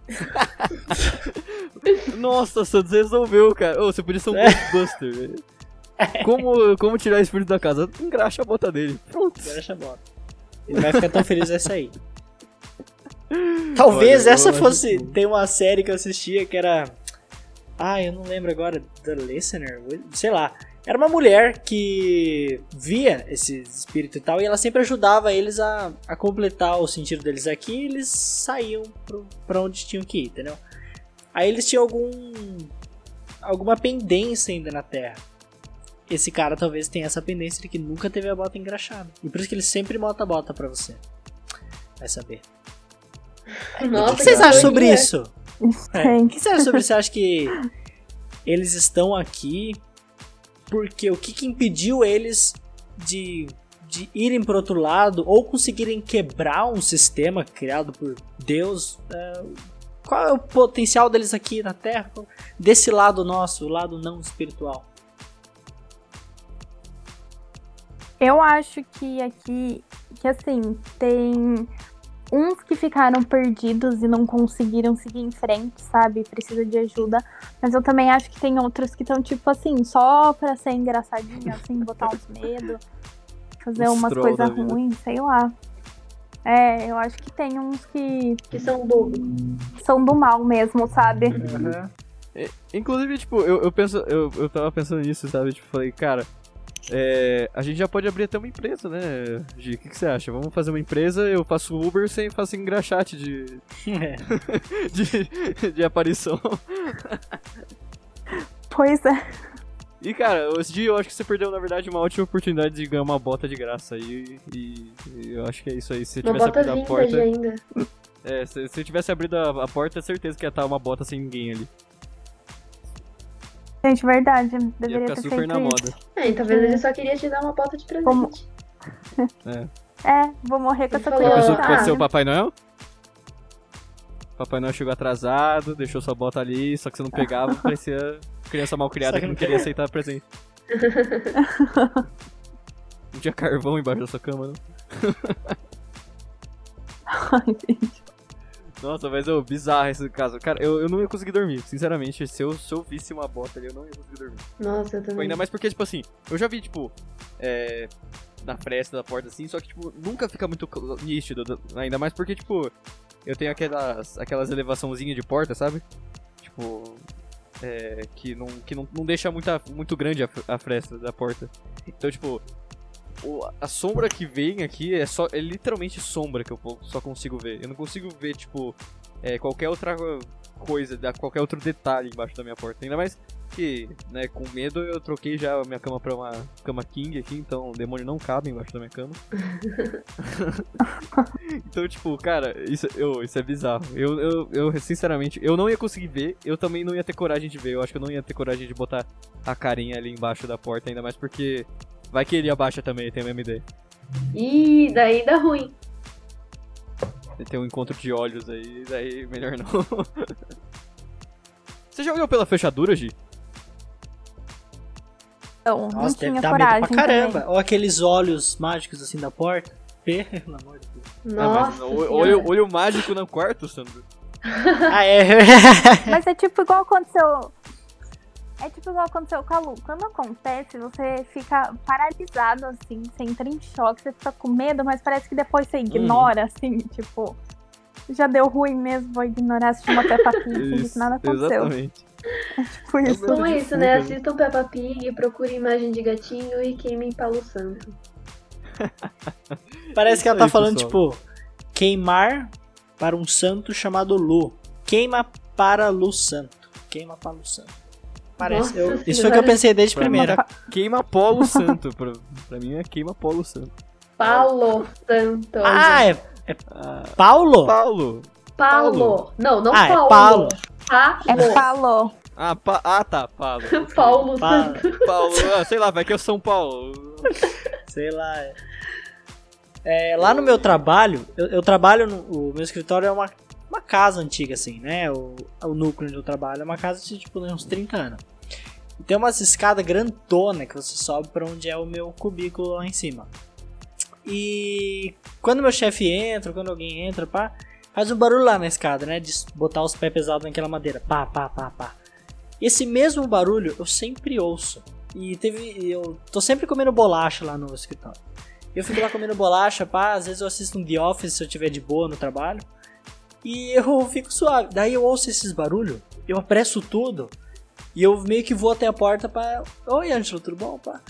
nossa, Santos resolveu, cara. Ô, você podia ser um É. Ghostbuster, velho. Como, como tirar o espírito da casa? Engraxa a bota dele. Pronto. Engraxa a bota. Ele vai ficar tão feliz essa aí. Talvez Olha, essa fosse. que- Tem uma série que eu assistia que era. Ah, eu não lembro agora. The Listener? Sei lá. Era uma mulher que via esses espíritos e tal, e ela sempre ajudava eles a, a completar o sentido deles aqui e eles saíam pro, pra onde tinham que ir, entendeu? Aí eles tinham algum. alguma pendência ainda na Terra. Esse cara talvez tenha essa pendência de que nunca teve a bota engraxada. E por isso que ele sempre bota a bota pra você. Vai saber. Nossa, o que vocês acham sobre ironia. isso? É, o que você acha sobre isso? Você acha que eles estão aqui porque o que, que impediu eles de, de irem para outro lado ou conseguirem quebrar um sistema criado por Deus? É, qual é o potencial deles aqui na Terra? Desse lado nosso, o lado não espiritual. Eu acho que aqui, que assim, tem uns que ficaram perdidos e não conseguiram seguir em frente, sabe? Precisa de ajuda. Mas eu também acho que tem outros que estão, tipo assim, só pra ser engraçadinho, assim, botar uns medo, fazer Uns umas coisas ruins, sei lá. É, eu acho que tem uns que Que são bobos. são do mal mesmo, sabe? Inclusive, tipo, eu, eu penso, eu, eu tava pensando nisso, sabe? Tipo, falei, cara, é, a gente já pode abrir até uma empresa, né, Gi? O que, que você acha? Vamos fazer uma empresa, eu faço Uber sem faço engraxate de, de, de aparição. Pois é. E, cara, esse dia eu acho que você perdeu, na verdade, uma ótima oportunidade de ganhar uma bota de graça aí. E, e eu acho que é isso aí. Se você Uma tivesse bota abrido a porta. ainda. É, se, se eu tivesse abrido a, a porta, é certeza que ia estar uma bota sem ninguém ali. Gente, verdade. Ia Deveria ficar ter super feito na isso. moda. É, e talvez ele só queria te dar uma bota de presente. Como- É, vou morrer com Ele essa falou, Ah, pensou que pode ser o Papai Noel? Papai Noel chegou atrasado, deixou sua bota ali, só que você não pegava, parecia criança mal criada Só que que não não queria aceitar presente. Não tinha carvão embaixo da sua cama, não? Ai, gente. Nossa, mas é bizarro esse caso. Cara, eu, eu não ia conseguir dormir, sinceramente. Se eu, se eu visse uma bota ali, eu não ia conseguir dormir. Nossa, eu também. Ainda mais porque, tipo assim, eu já vi, tipo, é, na fresta da porta assim, só que, tipo, nunca fica muito nítido. do- Ainda mais porque, tipo, eu tenho aquelas, aquelas elevaçãozinhas de porta, sabe? Tipo, é, que, não, que não, não deixa muita, muito grande a, a fresta da porta. Então, tipo, a sombra que vem aqui é só é literalmente sombra que eu só consigo ver. Eu não consigo ver, tipo, é, qualquer outra coisa, da- qualquer outro detalhe embaixo da minha porta. Ainda mais que, né, com medo eu troquei já a minha cama pra uma cama king aqui, então o demônio não cabe embaixo da minha cama. então, tipo, cara, isso, eu, isso é bizarro. Eu, eu, eu, sinceramente, eu não ia conseguir ver, eu também não ia ter coragem de ver. Eu acho que eu não ia ter coragem de botar a carinha ali embaixo da porta, ainda mais porque vai que ele abaixa também, tem ideia. Ih, daí dá ruim. Tem um encontro de olhos aí, daí melhor não. Você já olhou pela fechadura, Gi? Não Nossa, deve tinha dar medo coragem pra caramba. também. Ou aqueles olhos mágicos assim da porta. Pelo amor de Deus. Ah, Nossa. o- Senhora. olho, olho mágico no quarto, Sandro. Ah, é. Mas é tipo igual aconteceu. É tipo igual aconteceu com a Lu. Quando acontece, você fica paralisado, assim, você entra em choque, você fica com medo, mas parece que depois você ignora, assim, tipo. Já deu ruim mesmo, vou ignorar assistir uma Peppa Pig, que nada aconteceu. exatamente. Tipo isso. Então é isso, né? Assistam Peppa Pig, procurem imagem de gatinho e queimem Paulo Santo. Parece que ela Isso tá aí, falando, pessoal. tipo, queimar para um santo chamado Lu. Queima para Lu Santo. Queima para Lu Santo. Parece. Eu- isso foi o que eu pensei desde Pra primeira. era queima polo santo. Pra, pra mim é queima polo santo. Paulo Santo. Ah, é Ah, Paulo? Paulo. Paulo. Não, não Ah, é Paulo. Paulo. É Paulo. Ah, pa- ah tá, Paulo. Paulo Pa- Santo. Paulo, ah, sei lá, vai que é o São Paulo. Sei lá. é. É, lá no meu trabalho, eu, eu trabalho no o meu escritório é uma, uma casa antiga, assim, né? O, o núcleo onde eu trabalho é uma casa de tipo uns 30 anos. E tem umas escadas grandona que você sobe pra onde é o meu cubículo lá em cima. E quando meu chefe entra, quando alguém entra, pá, faz um barulho lá na escada, né? De botar os pés pesados naquela madeira. Pá, pá, pá, pá. Esse mesmo barulho eu sempre ouço. E teve. Eu tô sempre comendo bolacha lá no escritório. Eu fico lá comendo bolacha, pá. Às vezes eu assisto um The Office se eu tiver de boa no trabalho. E eu fico suave. Daí eu ouço esses barulhos, eu apresso tudo. E eu meio que vou até a porta pra. Oi, Ângelo, tudo bom, pá?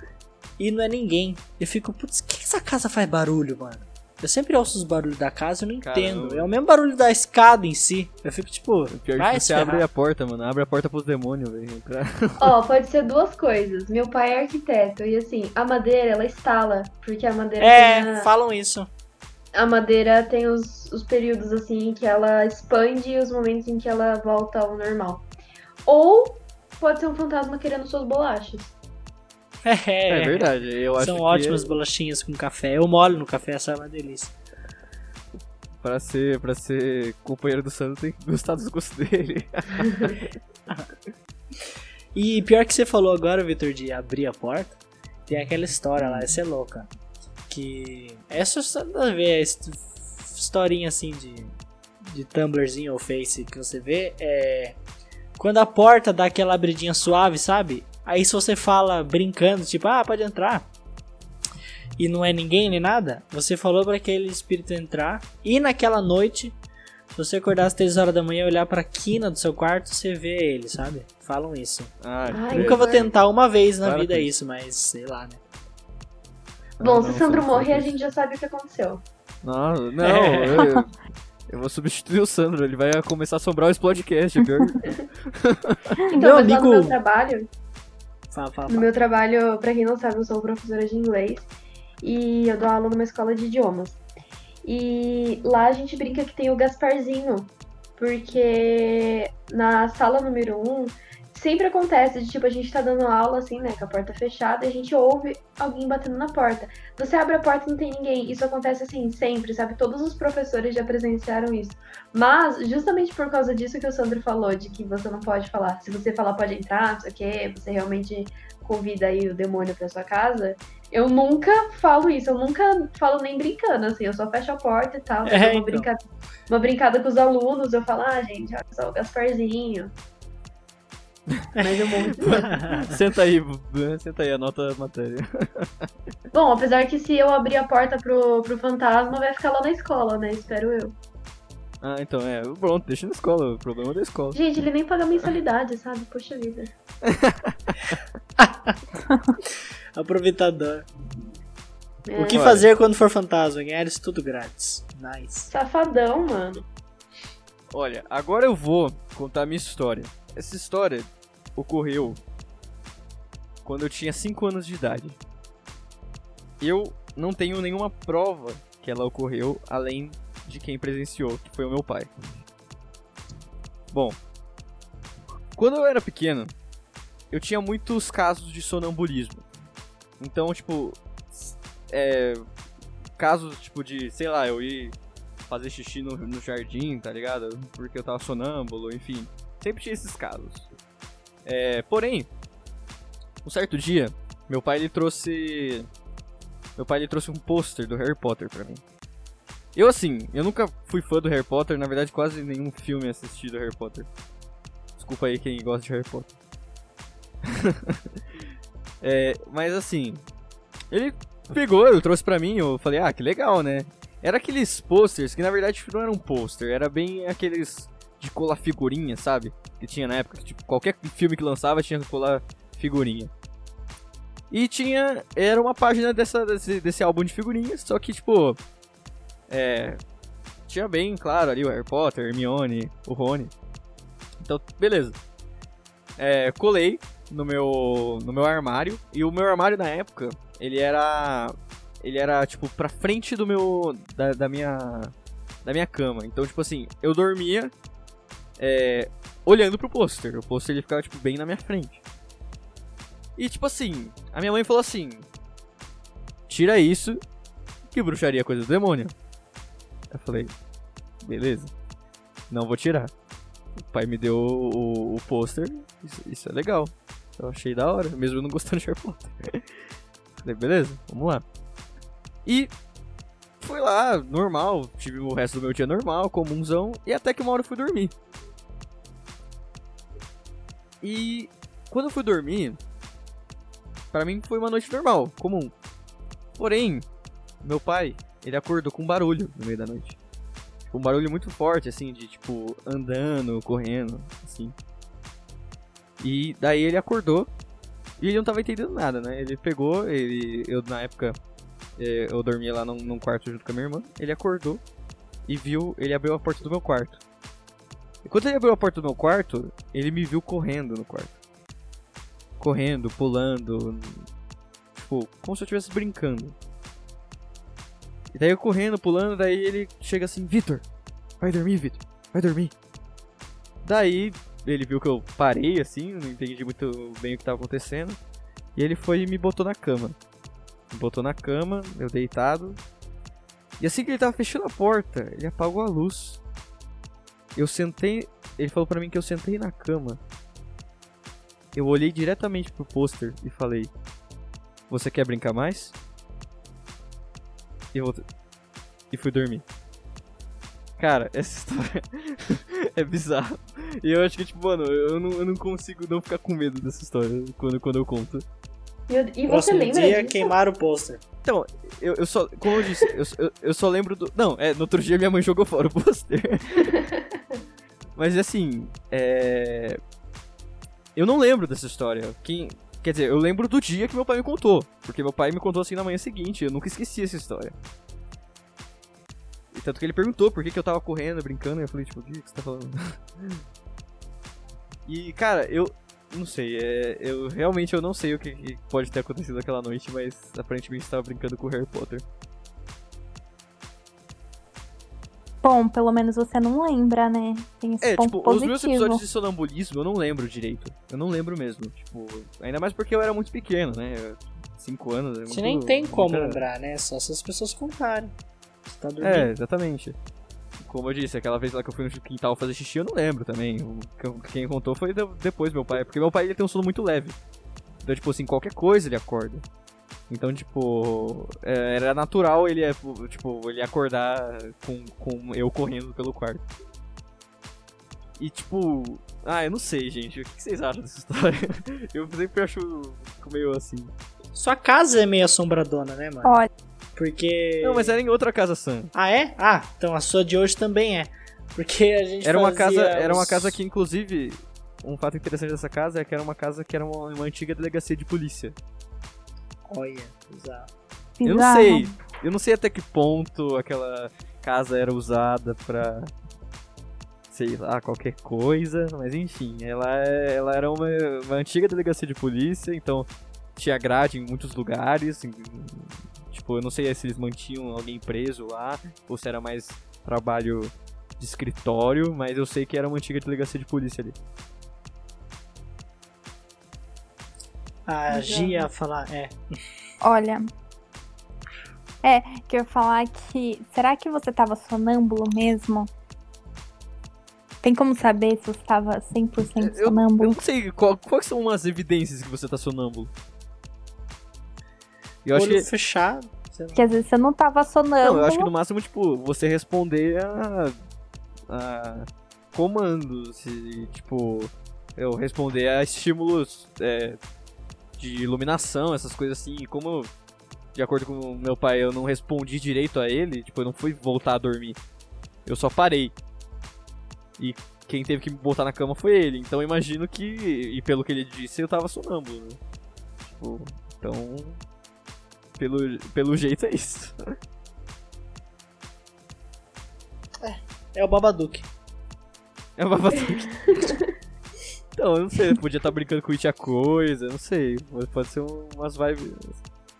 E não é ninguém. Eu fico, putz, que, que essa casa faz barulho, mano? Eu sempre ouço os barulhos da casa e eu não entendo. Caramba. É o mesmo barulho da escada em si. Eu fico tipo, Pior vai que você abre a porta, mano. Abre a porta pros demônios, velho. Ó, pode ser duas coisas. Meu pai é arquiteto e assim, a madeira ela estala, porque a madeira tem É, a- falam isso. A madeira tem os, os períodos assim em que ela expande e os momentos em que ela volta ao normal. Ou pode ser um fantasma querendo suas bolachas. É, verdade. Eu acho São que ótimas bolachinhas com café. Eu molho no café, essa é uma delícia. Pra ser, pra ser companheiro do Sandro tem que gostar dos gostos dele. E pior que você falou agora, Vitor, de abrir a porta, tem aquela história lá, essa é louca. Que. Essa só ver, é hist- historinha assim de, de Tumblrzinho ou Face que você vê é. Quando a porta dá aquela abridinha suave, sabe? Aí se você fala brincando, tipo, ah, pode entrar. E não é ninguém nem nada, você falou para aquele espírito entrar. E naquela noite, se você acordar às 3 horas da manhã e olhar pra quina do seu quarto, você vê ele, sabe? Falam isso. Ah, Ai. Nunca vou tentar uma vez na Claro vida que- isso, mas sei lá, né? Bom, Ah, se não, o Sandro morrer, a gente já sabe o que aconteceu. Não, não, É. eu, eu vou substituir o Sandro, ele vai começar a assombrar o Splodcast, é pior. Então, mas lá amigo- no meu trabalho, Fala, fala, no fala. meu trabalho, pra quem não sabe, eu sou professora de inglês e eu dou aula numa escola de idiomas. E lá a gente brinca que tem o Gasparzinho, porque na sala número 1 um, sempre acontece de tipo, a gente tá dando aula assim, né, com a porta fechada, e a gente ouve alguém batendo na porta. Você abre a porta e não tem ninguém. Isso acontece assim, sempre, sabe? Todos os professores já presenciaram isso. Mas, justamente por causa disso que o Sandro falou, de que você não pode falar. Se você falar pode entrar, não sei o quê, você realmente convida aí o demônio pra sua casa. Eu nunca falo isso, eu nunca falo nem brincando, assim, eu só fecho a porta e tal. É, uma, então. brincada, uma brincada com os alunos, eu falo, ah, gente, olha só, o Gasparzinho. Mas eu morro de medo. senta aí, senta aí, anota a matéria. Bom, apesar que se eu abrir a porta pro, pro fantasma, vai ficar lá na escola, né? Espero eu. Ah, então, é, pronto, deixa na escola, o problema é da escola. Gente, ele nem paga mensalidade, sabe? Poxa vida. Aproveitador. É, O que fazer quando for fantasma? Ganhar isso tudo grátis. Nice. Safadão, mano. Olha, agora eu vou contar a minha história. Essa história ocorreu quando eu tinha 5 anos de idade. Eu não tenho nenhuma prova que ela ocorreu além de quem presenciou, que foi o meu pai. Bom, quando eu era pequeno, eu tinha muitos casos de sonambulismo. Então, tipo, é, casos tipo de, sei lá, eu ir fazer xixi no, no jardim, tá ligado? Porque eu tava sonâmbulo, enfim. Sempre tinha esses casos. É, porém, um certo dia, meu pai ele trouxe. Meu pai ele trouxe um pôster do Harry Potter pra mim. Eu assim, eu nunca fui fã do Harry Potter, na verdade quase nenhum filme assisti do Harry Potter. Desculpa aí quem gosta de Harry Potter. É, mas assim, ele pegou, eu trouxe pra mim, eu falei, ah, que legal, né? Era aqueles posters que na verdade não era um pôster, era bem aqueles de colar figurinha, sabe? Que tinha na época, tipo, qualquer filme que lançava tinha que colar figurinha. E tinha, era uma página dessa, desse, desse álbum de figurinhas, só que tipo, é, tinha bem claro ali o Harry Potter, Hermione, o Rony. Então, beleza. É, colei no meu, no meu armário, e o meu armário na época, ele era ele era tipo pra frente do meu da, da minha da minha cama. Então, tipo assim, eu dormia é, olhando pro pôster. O pôster ele ficava tipo bem na minha frente. E tipo assim, a minha mãe falou assim: "Tira isso, que bruxaria é coisa do demônio". Eu falei: "Beleza. Não vou tirar". O pai me deu o, o pôster. Isso, isso é legal. Eu achei da hora, mesmo eu não gostando de Harry Potter. Falei, beleza, vamos lá. E fui lá, normal, tive o resto do meu dia normal, comunzão, e até que uma hora eu fui dormir. E quando eu fui dormir, pra mim foi uma noite normal, comum. Porém, meu pai, ele acordou com um barulho no meio da noite. Um barulho muito forte, assim, de tipo, andando, correndo, assim. E daí ele acordou e ele não tava entendendo nada, né? Ele pegou, ele. Eu na época eh, eu dormia lá num, num quarto junto com a minha irmã. Ele acordou e viu. Ele abriu a porta do meu quarto. E quando ele abriu a porta do meu quarto, ele me viu correndo no quarto. Correndo, pulando. Tipo, como se eu estivesse brincando. E daí eu correndo, pulando, daí ele chega assim, Vitor, vai dormir, Vitor, vai dormir. Daí ele viu que eu parei assim, não entendi muito bem o que tava acontecendo. E ele foi e me botou na cama. Me botou na cama, eu deitado. E assim que ele tava fechando a porta, ele apagou a luz. Eu sentei. Ele falou pra mim que eu sentei na cama. Eu olhei diretamente pro pôster e falei: Você quer brincar mais? E, e fui dormir. Cara, essa história é bizarra. E eu acho que, tipo, mano, eu não, eu não consigo não ficar com medo dessa história quando, quando eu conto. Meu E você Próximo lembra dia, disso? queimaram o pôster. Então, eu, eu só, como eu disse, eu, eu, eu só lembro do. Não, é, no outro dia minha mãe jogou fora o pôster. Mas assim, é. Eu não lembro dessa história. Quem. Quer dizer, eu lembro do dia que meu pai me contou. Porque meu pai me contou assim na manhã seguinte. Eu nunca esqueci essa história. E tanto que ele perguntou por que, que eu tava correndo, brincando. E eu falei, tipo, o que, que você tá falando? e, cara, eu. Não sei, é, eu realmente eu não sei o que, que pode ter acontecido aquela noite, mas aparentemente estava brincando com o Harry Potter. Bom, pelo menos você não lembra, né? Tem esse É, ponto tipo, os positivo. meus episódios de sonambulismo eu não lembro direito. Eu não lembro mesmo. Tipo, ainda mais porque eu era muito pequeno, né? Eu- Cinco anos. É Você muito- nem tem como muito- lembrar, né? Só se as pessoas contarem. Você tá dormindo. É, exatamente. Como eu disse, aquela vez lá que eu fui no quintal fazer xixi, eu não lembro também. Quem contou foi de- depois meu pai. Porque meu pai ele tem um sono muito leve. Então, tipo assim, qualquer coisa ele acorda. Então, tipo, é, era natural ele, é, tipo, ele acordar com, com eu correndo pelo quarto. E, tipo, ah, eu não sei, gente. O que vocês acham dessa história? Eu sempre acho meio assim. Sua casa é meio assombradona, né, mano? Olha, Porque. Não, mas era em outra casa Sam. Ah, é? Ah, então a sua de hoje também é. Porque a gente Era uma casa, era uma os- casa que, inclusive, um fato interessante dessa casa é que era uma casa que era uma, uma antiga delegacia de polícia. Olha, bizarro. Eu não sei, eu não sei até que ponto aquela casa era usada pra, sei lá, qualquer coisa, mas enfim, ela, ela era uma, uma antiga delegacia de polícia, então tinha grade em muitos lugares, em- tipo, eu não sei se eles mantinham alguém preso lá, ou se era mais trabalho de escritório, mas eu sei que era uma antiga delegacia de polícia ali. A Gia ia falar, é. Olha. É, que eu ia falar que. Será que você tava sonâmbulo mesmo? Tem como saber se você tava 100% Eu, eu sonâmbulo? não sei, qual- quais são as evidências que você tá sonâmbulo? Eu acho Olho que. fechado. Sei lá. Porque às vezes você não tava Não, sonâmbulo. eu acho que no máximo, tipo, você responder a. a comandos e, tipo. Eu responder a estímulos é, de iluminação, essas coisas assim. E como, de acordo com o meu pai, eu não respondi direito a ele, tipo, eu não fui voltar a dormir. Eu só parei. E quem teve que me botar na cama foi ele. Então eu imagino que, e pelo que ele disse, eu tava sonâmbulo. Né? Tipo, então. Pelo, pelo jeito é isso. É o Babadook. É uma Babadook. então, eu não sei, podia estar brincando com a coisa, não sei. Pode- ser um- umas vibes.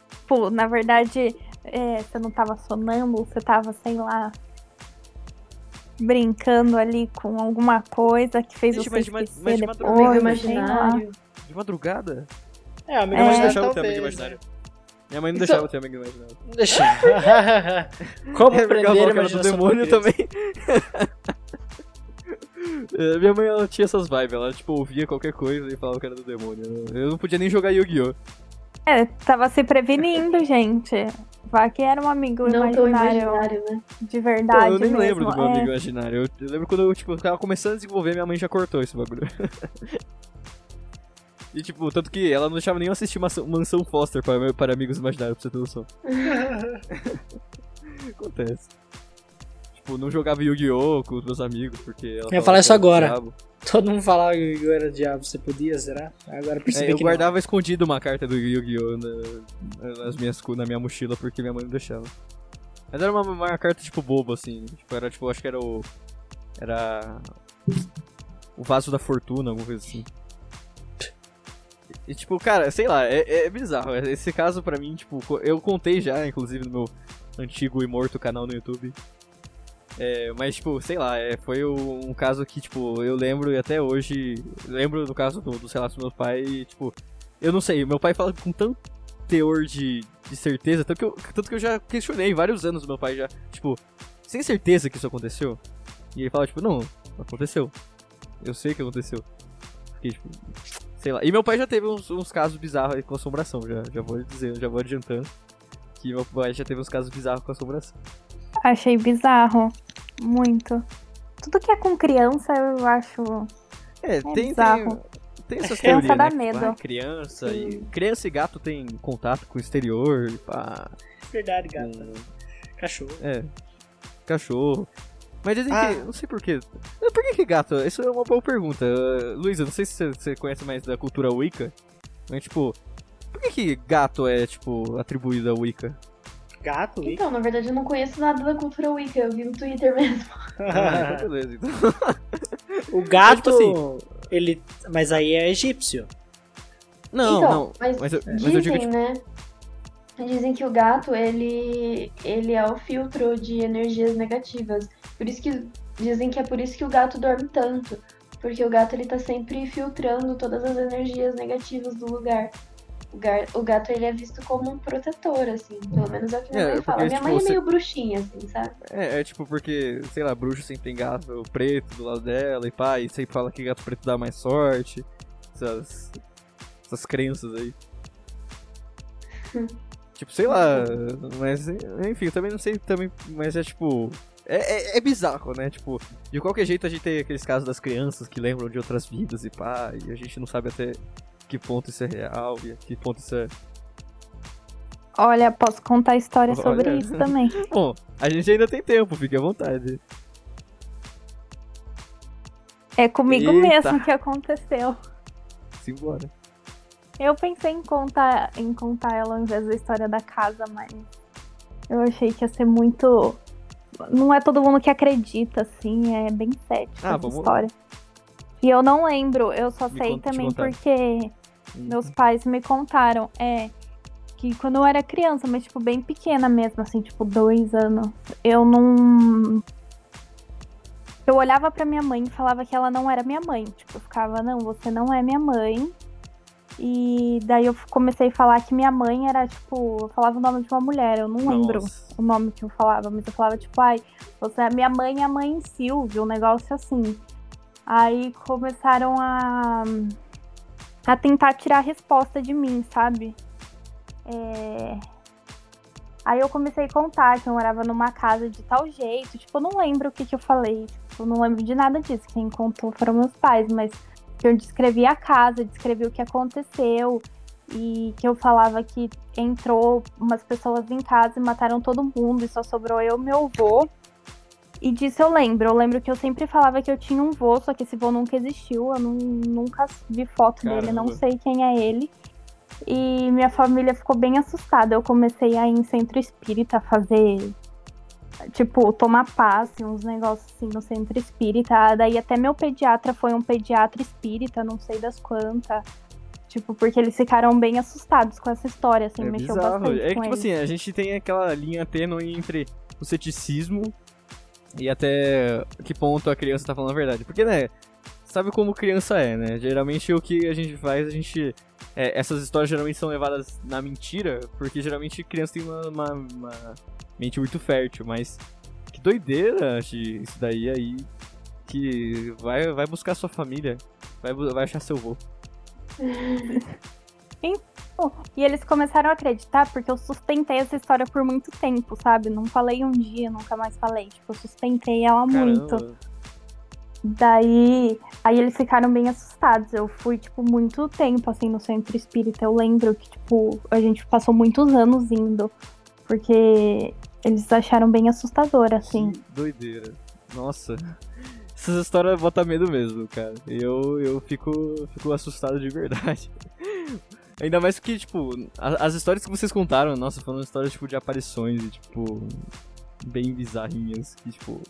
Tipo, na verdade, é, você não tava sonâmbulo, você tava, sei lá, brincando ali com alguma coisa que fez Gente, você mas de esquecer mas de depois, madrugada, imaginário. De madrugada? É, amigo É. Imaginário eu ter amigo talvez. imaginário. Minha mãe não Isso- deixava ter amigo imaginário. Não deixava. Como É, porque ela prender a era do imaginação demônio também. É, Minha mãe ela tinha essas vibes, ela tipo ouvia qualquer coisa e falava que era do demônio. Eu não podia nem jogar Yu-Gi-Oh! É, tava se prevenindo, gente. Vá que era um amigo Não imaginário, imaginário, né? de Então, verdade eu nem mesmo. lembro do meu é. amigo imaginário. Eu, eu lembro quando eu tipo, tava começando a desenvolver, minha mãe já cortou esse bagulho. e tipo, tanto que ela não deixava nem eu assistir Mansão, Foster para, para amigos imaginários, pra você ter noção. Acontece. Tipo, não jogava Yu-Gi-Oh! com os meus amigos, porque ela ia falava falar isso agora. diabo. Todo mundo falava que eu era diabo, você podia, será? Agora percebi É, eu que guardava escondido uma carta do Yu-Gi-Oh! Na, nas minhas, na minha mochila porque minha mãe não deixava. Mas era uma, uma carta tipo boba, assim. Tipo, era tipo, acho que era o. Era. O vaso da fortuna, alguma coisa assim. E, tipo, cara, sei lá, é, é bizarro. Esse caso pra mim, tipo, eu contei já, inclusive, no meu antigo e morto canal no YouTube. É, mas, tipo, sei lá, é, foi um caso que, tipo, eu lembro e até hoje. Lembro do caso do, do sei lá, do meu pai, e, tipo, eu não sei, meu pai fala com tanto teor de, de certeza, tanto que, eu, tanto que eu já questionei vários anos meu pai já, tipo, sem certeza que isso aconteceu. E ele fala, tipo, não, aconteceu. Eu sei que aconteceu. Fiquei, tipo, sei lá. E meu pai já teve uns, uns casos bizarros com assombração, já, já vou dizer, já vou adiantando. Que meu pai já teve uns casos bizarros com assombração. Achei bizarro. Muito. Tudo que é com criança, eu acho. É, é tem, bizarro. tem, tem essas Criança teorias, dá né? medo. Ah, criança e. Criança e gato tem contato com o exterior, pá. Verdade, gato. com- Cachorro. É. Cachorro. Mas dizem Ah. que. Não sei porquê. Por que, que gato? Isso é uma boa pergunta. Uh, Luísa, não sei se você- conhece mais da cultura Wicca. Mas, tipo. Por que, que gato é, tipo, atribuído a Wicca? Gato? e- Então, na verdade, eu não conheço nada da cultura Wicca, eu vi no Twitter mesmo. Ah, então beleza, então. o gato, Mas, tipo ele. Mas aí é egípcio. Não, então, não. Mas, Mas, eu, mas dizem, eu digo, tipo. né? Dizem que o gato, ele, ele é o filtro de energias negativas. Por isso que dizem que é por isso que o gato dorme tanto. Porque o gato ele tá sempre filtrando todas as energias negativas do lugar. O, gar- o gato ele é visto como um protetor, assim. Pelo menos é o que minha É, mãe fala. porque, Minha tipo, mãe é você- meio bruxinha, assim, sabe? É, é tipo porque, sei lá, bruxo sempre tem gato preto do lado dela e pá, e sempre fala que gato preto dá mais sorte. Essas, essas crenças aí. tipo, sei lá, mas enfim, eu também não sei também, mas é tipo. É, é, é bizarro, né? Tipo, de qualquer jeito a gente tem aqueles casos das crianças que lembram de outras vidas e pá, e a gente não sabe até que ponto isso é real e a que ponto isso é. Olha, posso contar história sobre Olha. isso também. Bom, a gente ainda tem tempo, fique à vontade. É comigo Eita. mesmo que aconteceu. Simbora. Eu pensei em contar, em contar ela ao invés da história da casa, mas eu achei que ia ser muito. Não é todo mundo que acredita, assim, é bem cético Ah, essa vamos- história. E eu não lembro, eu só Me sei te também porque meus pais me contaram. É que quando eu era criança, mas tipo, bem pequena mesmo, assim, tipo, dois anos, eu não. Eu olhava pra minha mãe e falava que ela não era minha mãe. Tipo, eu ficava, não, você não é minha mãe. E daí eu comecei a falar que minha mãe era, tipo, eu falava o nome de uma mulher, eu não lembro Nossa. o nome que eu falava, mas eu falava, tipo, ai, você é minha mãe e a mãe Silvio, um negócio assim. Aí começaram a, a tentar tirar a resposta de mim, sabe? É... Aí eu comecei a contar que eu morava numa casa de tal jeito. Tipo, eu não lembro o que, que eu falei. Tipo, eu não lembro de nada disso. Quem contou foram meus pais, mas que eu descrevi a casa, descrevi o que aconteceu. E que eu falava que entrou umas pessoas em casa e mataram todo mundo. E só sobrou eu e meu avô. E disso eu lembro. Eu lembro que eu sempre falava que eu tinha um vô, só que esse vô nunca existiu. Eu não- nunca vi foto dele, não Caramba. sei quem é ele. E minha família ficou bem assustada. Eu comecei a ir em centro espírita fazer, tipo, tomar passe, uns negócios assim no centro espírita. Daí até meu pediatra foi um pediatra espírita, não sei das quantas. Tipo, porque eles ficaram bem assustados com essa história, assim, é mexeu bizarro. bastante É que, tipo eles. assim, a gente tem aquela linha tênue entre o ceticismo e até que ponto a criança tá falando a verdade. Porque, né, sabe como criança é, né? Geralmente o que a gente faz, a gente. é, essas histórias geralmente são levadas na mentira, porque geralmente criança tem uma, uma, uma mente muito fértil, mas que doideira isso daí aí. Que vai, vai buscar sua família, vai, vai achar seu vô. E eles começaram a acreditar porque eu sustentei essa história por muito tempo, sabe? Não falei um dia, nunca mais falei. Tipo, eu sustentei ela muito. Caramba. Daí, aí eles ficaram bem assustados. Eu fui, tipo, muito tempo, assim, no centro espírita. Eu lembro que, tipo, a gente passou muitos anos indo. Porque eles acharam bem assustador, assim. Que doideira. Nossa. Essas histórias botam medo mesmo, cara. Eu, eu fico, fico assustado de verdade. Ainda mais que, tipo, as histórias que vocês contaram, nossa, foram histórias, tipo, de aparições e, tipo, bem bizarrinhas. Que, tipo,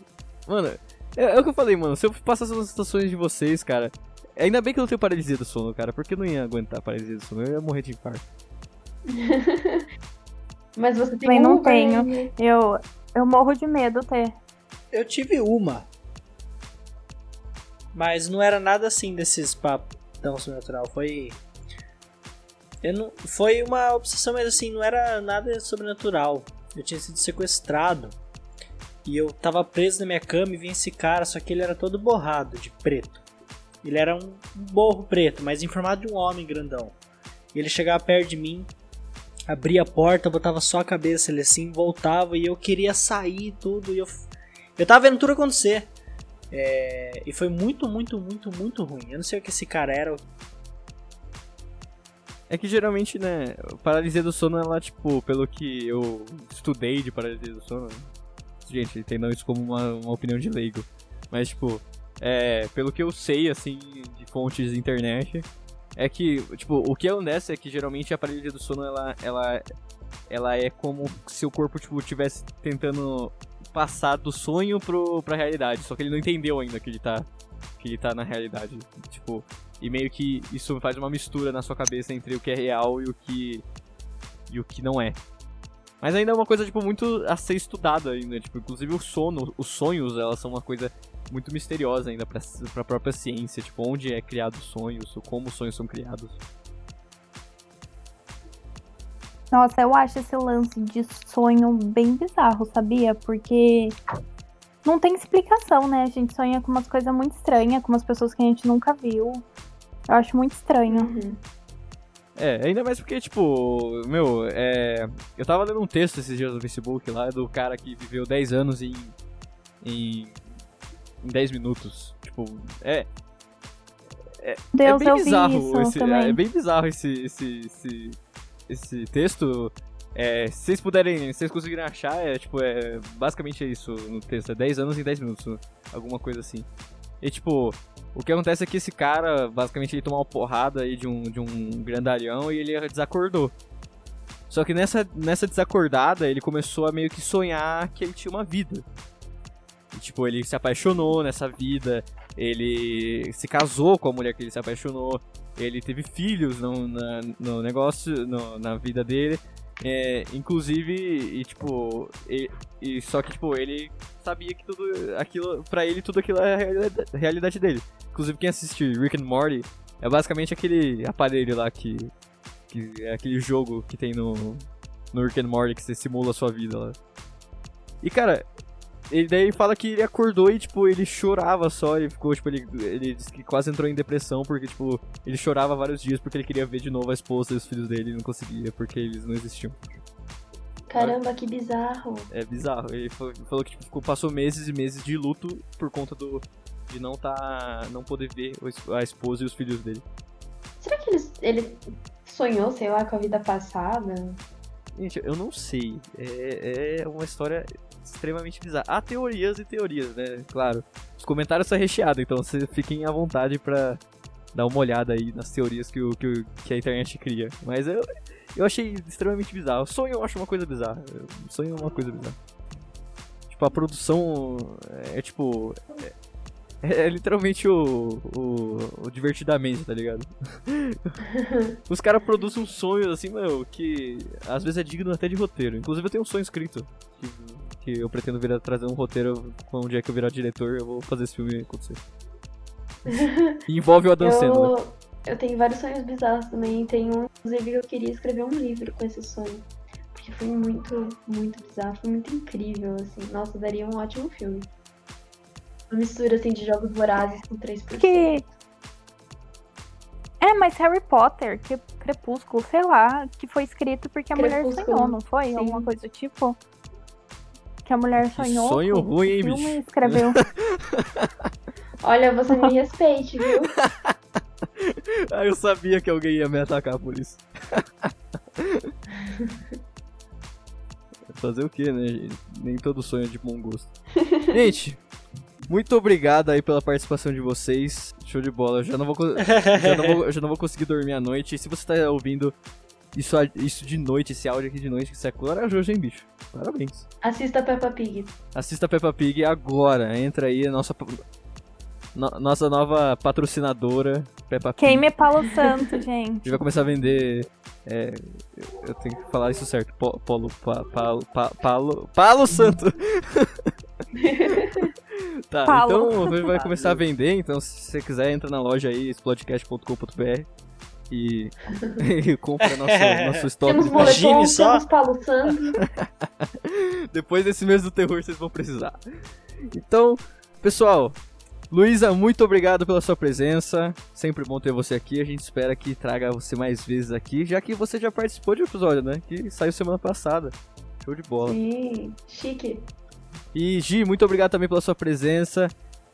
mano, é, é o que eu falei, mano. Se eu passasse nas situações de vocês, cara, Ainda bem que eu não tenho paralisia do sono, cara, porque eu não ia aguentar a paralisia do sono, eu ia morrer de infarto. Mas você tem Também não Uber, tenho. né? Eu, eu morro de medo ter. Eu tive uma. Mas não era nada assim desses papos tão sobrenatural. Foi. Eu não... Foi uma obsessão, mas assim, não era nada sobrenatural. Eu tinha sido sequestrado. E eu tava preso na minha cama e vinha esse cara, só que ele era todo borrado de preto. Ele era um borro preto, mas em formato de um homem grandão. E ele chegava perto de mim, abria a porta, botava só a cabeça ele assim, voltava e eu queria sair tudo. E eu, eu tava vendo tudo acontecer. É, e foi muito, muito, muito, muito ruim. Eu não sei o que esse cara era. É que geralmente, né, paralisia do sono, ela, tipo, pelo que eu estudei de paralisia do sono, gente, entendam isso como uma, uma opinião de leigo, mas, tipo, é, pelo que eu sei, assim, de fontes internet, é que, tipo, o que acontece é que geralmente a paralisia do sono, ela, ela, ela é como se o corpo, tipo, estivesse tentando passar do sonho pro, pra realidade, só que ele não entendeu ainda que ele tá, que ele tá na realidade, tipo, e meio que isso faz uma mistura na sua cabeça entre o que é real e o que, e o que não é. Mas ainda é uma coisa, tipo, muito a ser estudada ainda, tipo, inclusive o sono, os sonhos, elas são uma coisa muito misteriosa ainda pra, pra própria ciência, tipo, onde é criado os sonhos, ou como os sonhos são criados. Nossa, eu acho esse lance de sonho bem bizarro, sabia? Porque não tem explicação, né? A gente sonha com umas coisas muito estranhas, com umas pessoas que a gente nunca viu. Eu acho muito estranho. Uhum. É, ainda mais porque, tipo, meu, é. Eu tava lendo um texto esses dias no Facebook lá do cara que viveu 10 anos em. em. Em 10 minutos. Tipo, é. É, Deus, é bem bizarro esse, também. É bem bizarro esse, esse, esse, esse texto. É, se vocês puderem, se vocês conseguirem achar, é tipo, é basicamente é isso no texto, é 10 anos em 10 minutos, alguma coisa assim. E tipo, o que acontece é que esse cara, basicamente, ele tomou uma porrada aí de um, de um grandalhão e ele desacordou. Só que nessa, nessa desacordada, ele começou a meio que sonhar que ele tinha uma vida. E, tipo, ele se apaixonou nessa vida, ele se casou com a mulher que ele se apaixonou, ele teve filhos no, na- no negócio, no- na vida dele. É, inclusive, e tipo, e, e só que tipo, ele sabia que tudo aquilo, pra ele tudo aquilo é a realidade, a realidade dele. Inclusive quem assiste Rick and Morty é basicamente aquele aparelho lá que, que é aquele jogo que tem no no Rick and Morty que você simula a sua vida lá. E cara, ele daí fala que ele acordou e, tipo, ele chorava só, ele ficou, tipo, ele, ele disse que quase entrou em depressão, porque, tipo, ele chorava vários dias porque ele queria ver de novo a esposa e os filhos dele e não conseguia, porque eles não existiam. Caramba, que bizarro. É bizarro. Ele fa- falou que tipo, passou meses e meses de luto por conta do. de não tá. não poder ver a esposa e os filhos dele. Será que ele, ele sonhou, sei lá, com a vida passada? Gente, eu não sei. É, é uma história extremamente bizarra. Há teorias e teorias, né? Claro. Os comentários são recheados, então vocês fiquem à vontade pra dar uma olhada aí nas teorias que, o, que, o- que a internet cria. Mas eu, eu achei extremamente bizarro. Sonho eu acho uma coisa bizarra. Sonho é uma coisa bizarra. Tipo, a produção é tipo. É, é literalmente o, o, o divertidamente, tá ligado? Os caras produzem uns sonhos assim, meu, que às vezes é digno até de roteiro. Inclusive eu tenho um sonho escrito. Que, que eu pretendo virar, trazer um roteiro com onde é que eu virar diretor, eu vou fazer esse filme acontecer. Envolve o Adam Sandler. Eu, eu tenho vários sonhos bizarros também. Tem um, inclusive, que eu queria escrever um livro com esse sonho. Porque foi muito, muito bizarro, foi muito incrível, assim. Nossa, daria um ótimo filme. Uma mistura, assim, de jogos vorazes com 3%. Que. É, mas Harry Potter, que Crepúsculo, sei lá, que foi escrito porque a mulher sonhou, não foi? sim. Alguma coisa do tipo? Que a mulher sonhou. sonho com ruim, hein, filme bicho? escreveu. Olha, você me respeite, viu? Ah, eu sabia que alguém ia me atacar por isso. Fazer o que, né? gente? Nem todo sonho é de bom gosto. Gente, muito obrigado aí pela participação de vocês. Show de bola. Eu já não vou, já não vou, já não vou conseguir dormir à noite. E se você tá ouvindo isso, isso de noite, esse áudio aqui de noite, isso é corajoso, hein, bicho? Parabéns. Assista Peppa Pig. Assista Peppa Pig agora. Entra aí, nossa. no- nossa nova patrocinadora, Peppa Pig. Queime Paulo Santo, A gente. gente vai começar a vender. é, eu- tenho que falar isso certo. Po- Polo. Pa, palo, pa, palo. Palo Santo! tá, Palo. então a gente vai começar a vender. Então, se você quiser, entra na loja aí, explodecast.com.br e, e compra nosso, nosso estoque. Temos moletom, só. temos Paulo Santos. Depois desse mês do terror, vocês vão precisar. Então, pessoal, Luísa, muito obrigado pela sua presença. Sempre bom ter você aqui. A gente espera que traga você mais vezes aqui, já que você já participou de um episódio, né? Que saiu semana passada. Show de bola. Sim, chique. E Gi, muito obrigado também pela sua presença.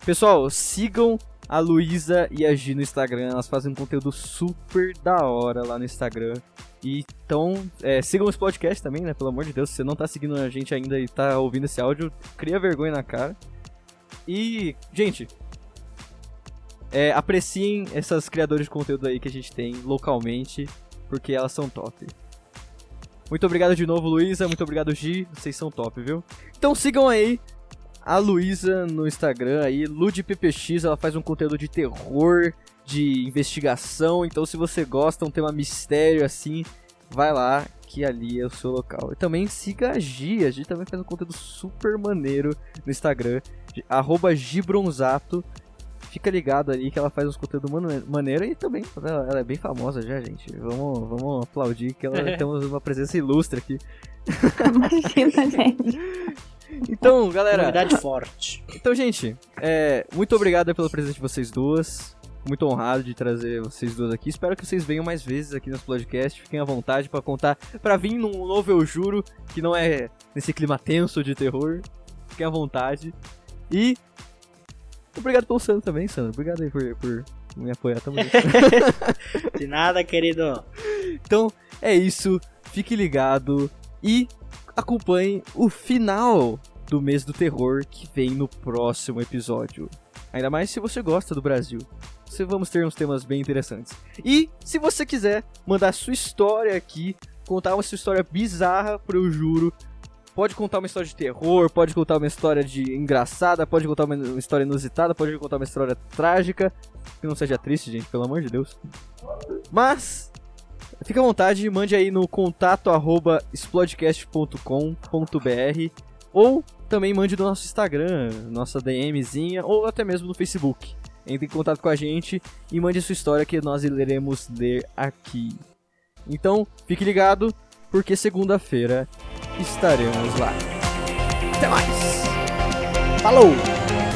Pessoal, sigam a Luísa e a Gi no Instagram. Elas fazem um conteúdo super da hora lá no Instagram. Então, é, sigam esse podcast também, né? Pelo amor de Deus, se você não tá seguindo a gente ainda e tá ouvindo esse áudio, cria vergonha na cara. E, gente, é, apreciem essas criadores de conteúdo aí que a gente tem localmente, porque elas são top. Muito obrigado de novo, Luísa. Muito obrigado, Gi. Vocês são top, viu? Então sigam aí a Luísa no Instagram aí, LudPPX, ela faz um conteúdo de terror, de investigação, então se você gosta, um tema mistério assim, vai lá que ali é o seu local. E também siga a Gi, a Gi também faz um conteúdo super maneiro no Instagram, arroba Gibronzato. Fica ligado ali que ela faz uns conteúdos mane- maneiro e também ela, ela é bem famosa já, gente. Vamos, vamos aplaudir que ela temos uma presença ilustre aqui. Imagina, gente. Então, galera, Comunidade forte. Então, gente, é, muito obrigado pela presença de vocês duas. Muito honrado de trazer vocês duas aqui. Espero que vocês venham mais vezes aqui no podcast. Fiquem à vontade pra contar, pra vir num novo Eu Juro, que não é nesse clima tenso de terror. Fiquem à vontade. E obrigado pelo Sandro também, Sandro. Obrigado aí por, por me apoiar. Junto. De nada, querido. Então, é isso. Fique ligado e acompanhe o final do mês do terror que vem no próximo episódio. Ainda mais se você gosta do Brasil. Você vamos ter uns temas bem interessantes. E se você quiser mandar sua história aqui, contar uma sua história bizarra pro eu juro, pode contar uma história de terror, pode contar uma história de engraçada, pode contar uma história inusitada, pode contar uma história trágica, que não seja triste, gente, pelo amor de Deus. Mas Fica à vontade, mande aí no contato arroba ou também mande no nosso Instagram, nossa DMzinha, ou até mesmo no Facebook. Entre em contato com a gente e mande sua história que nós iremos ler aqui. Então, fique ligado, porque segunda-feira estaremos lá. Até mais! Falou!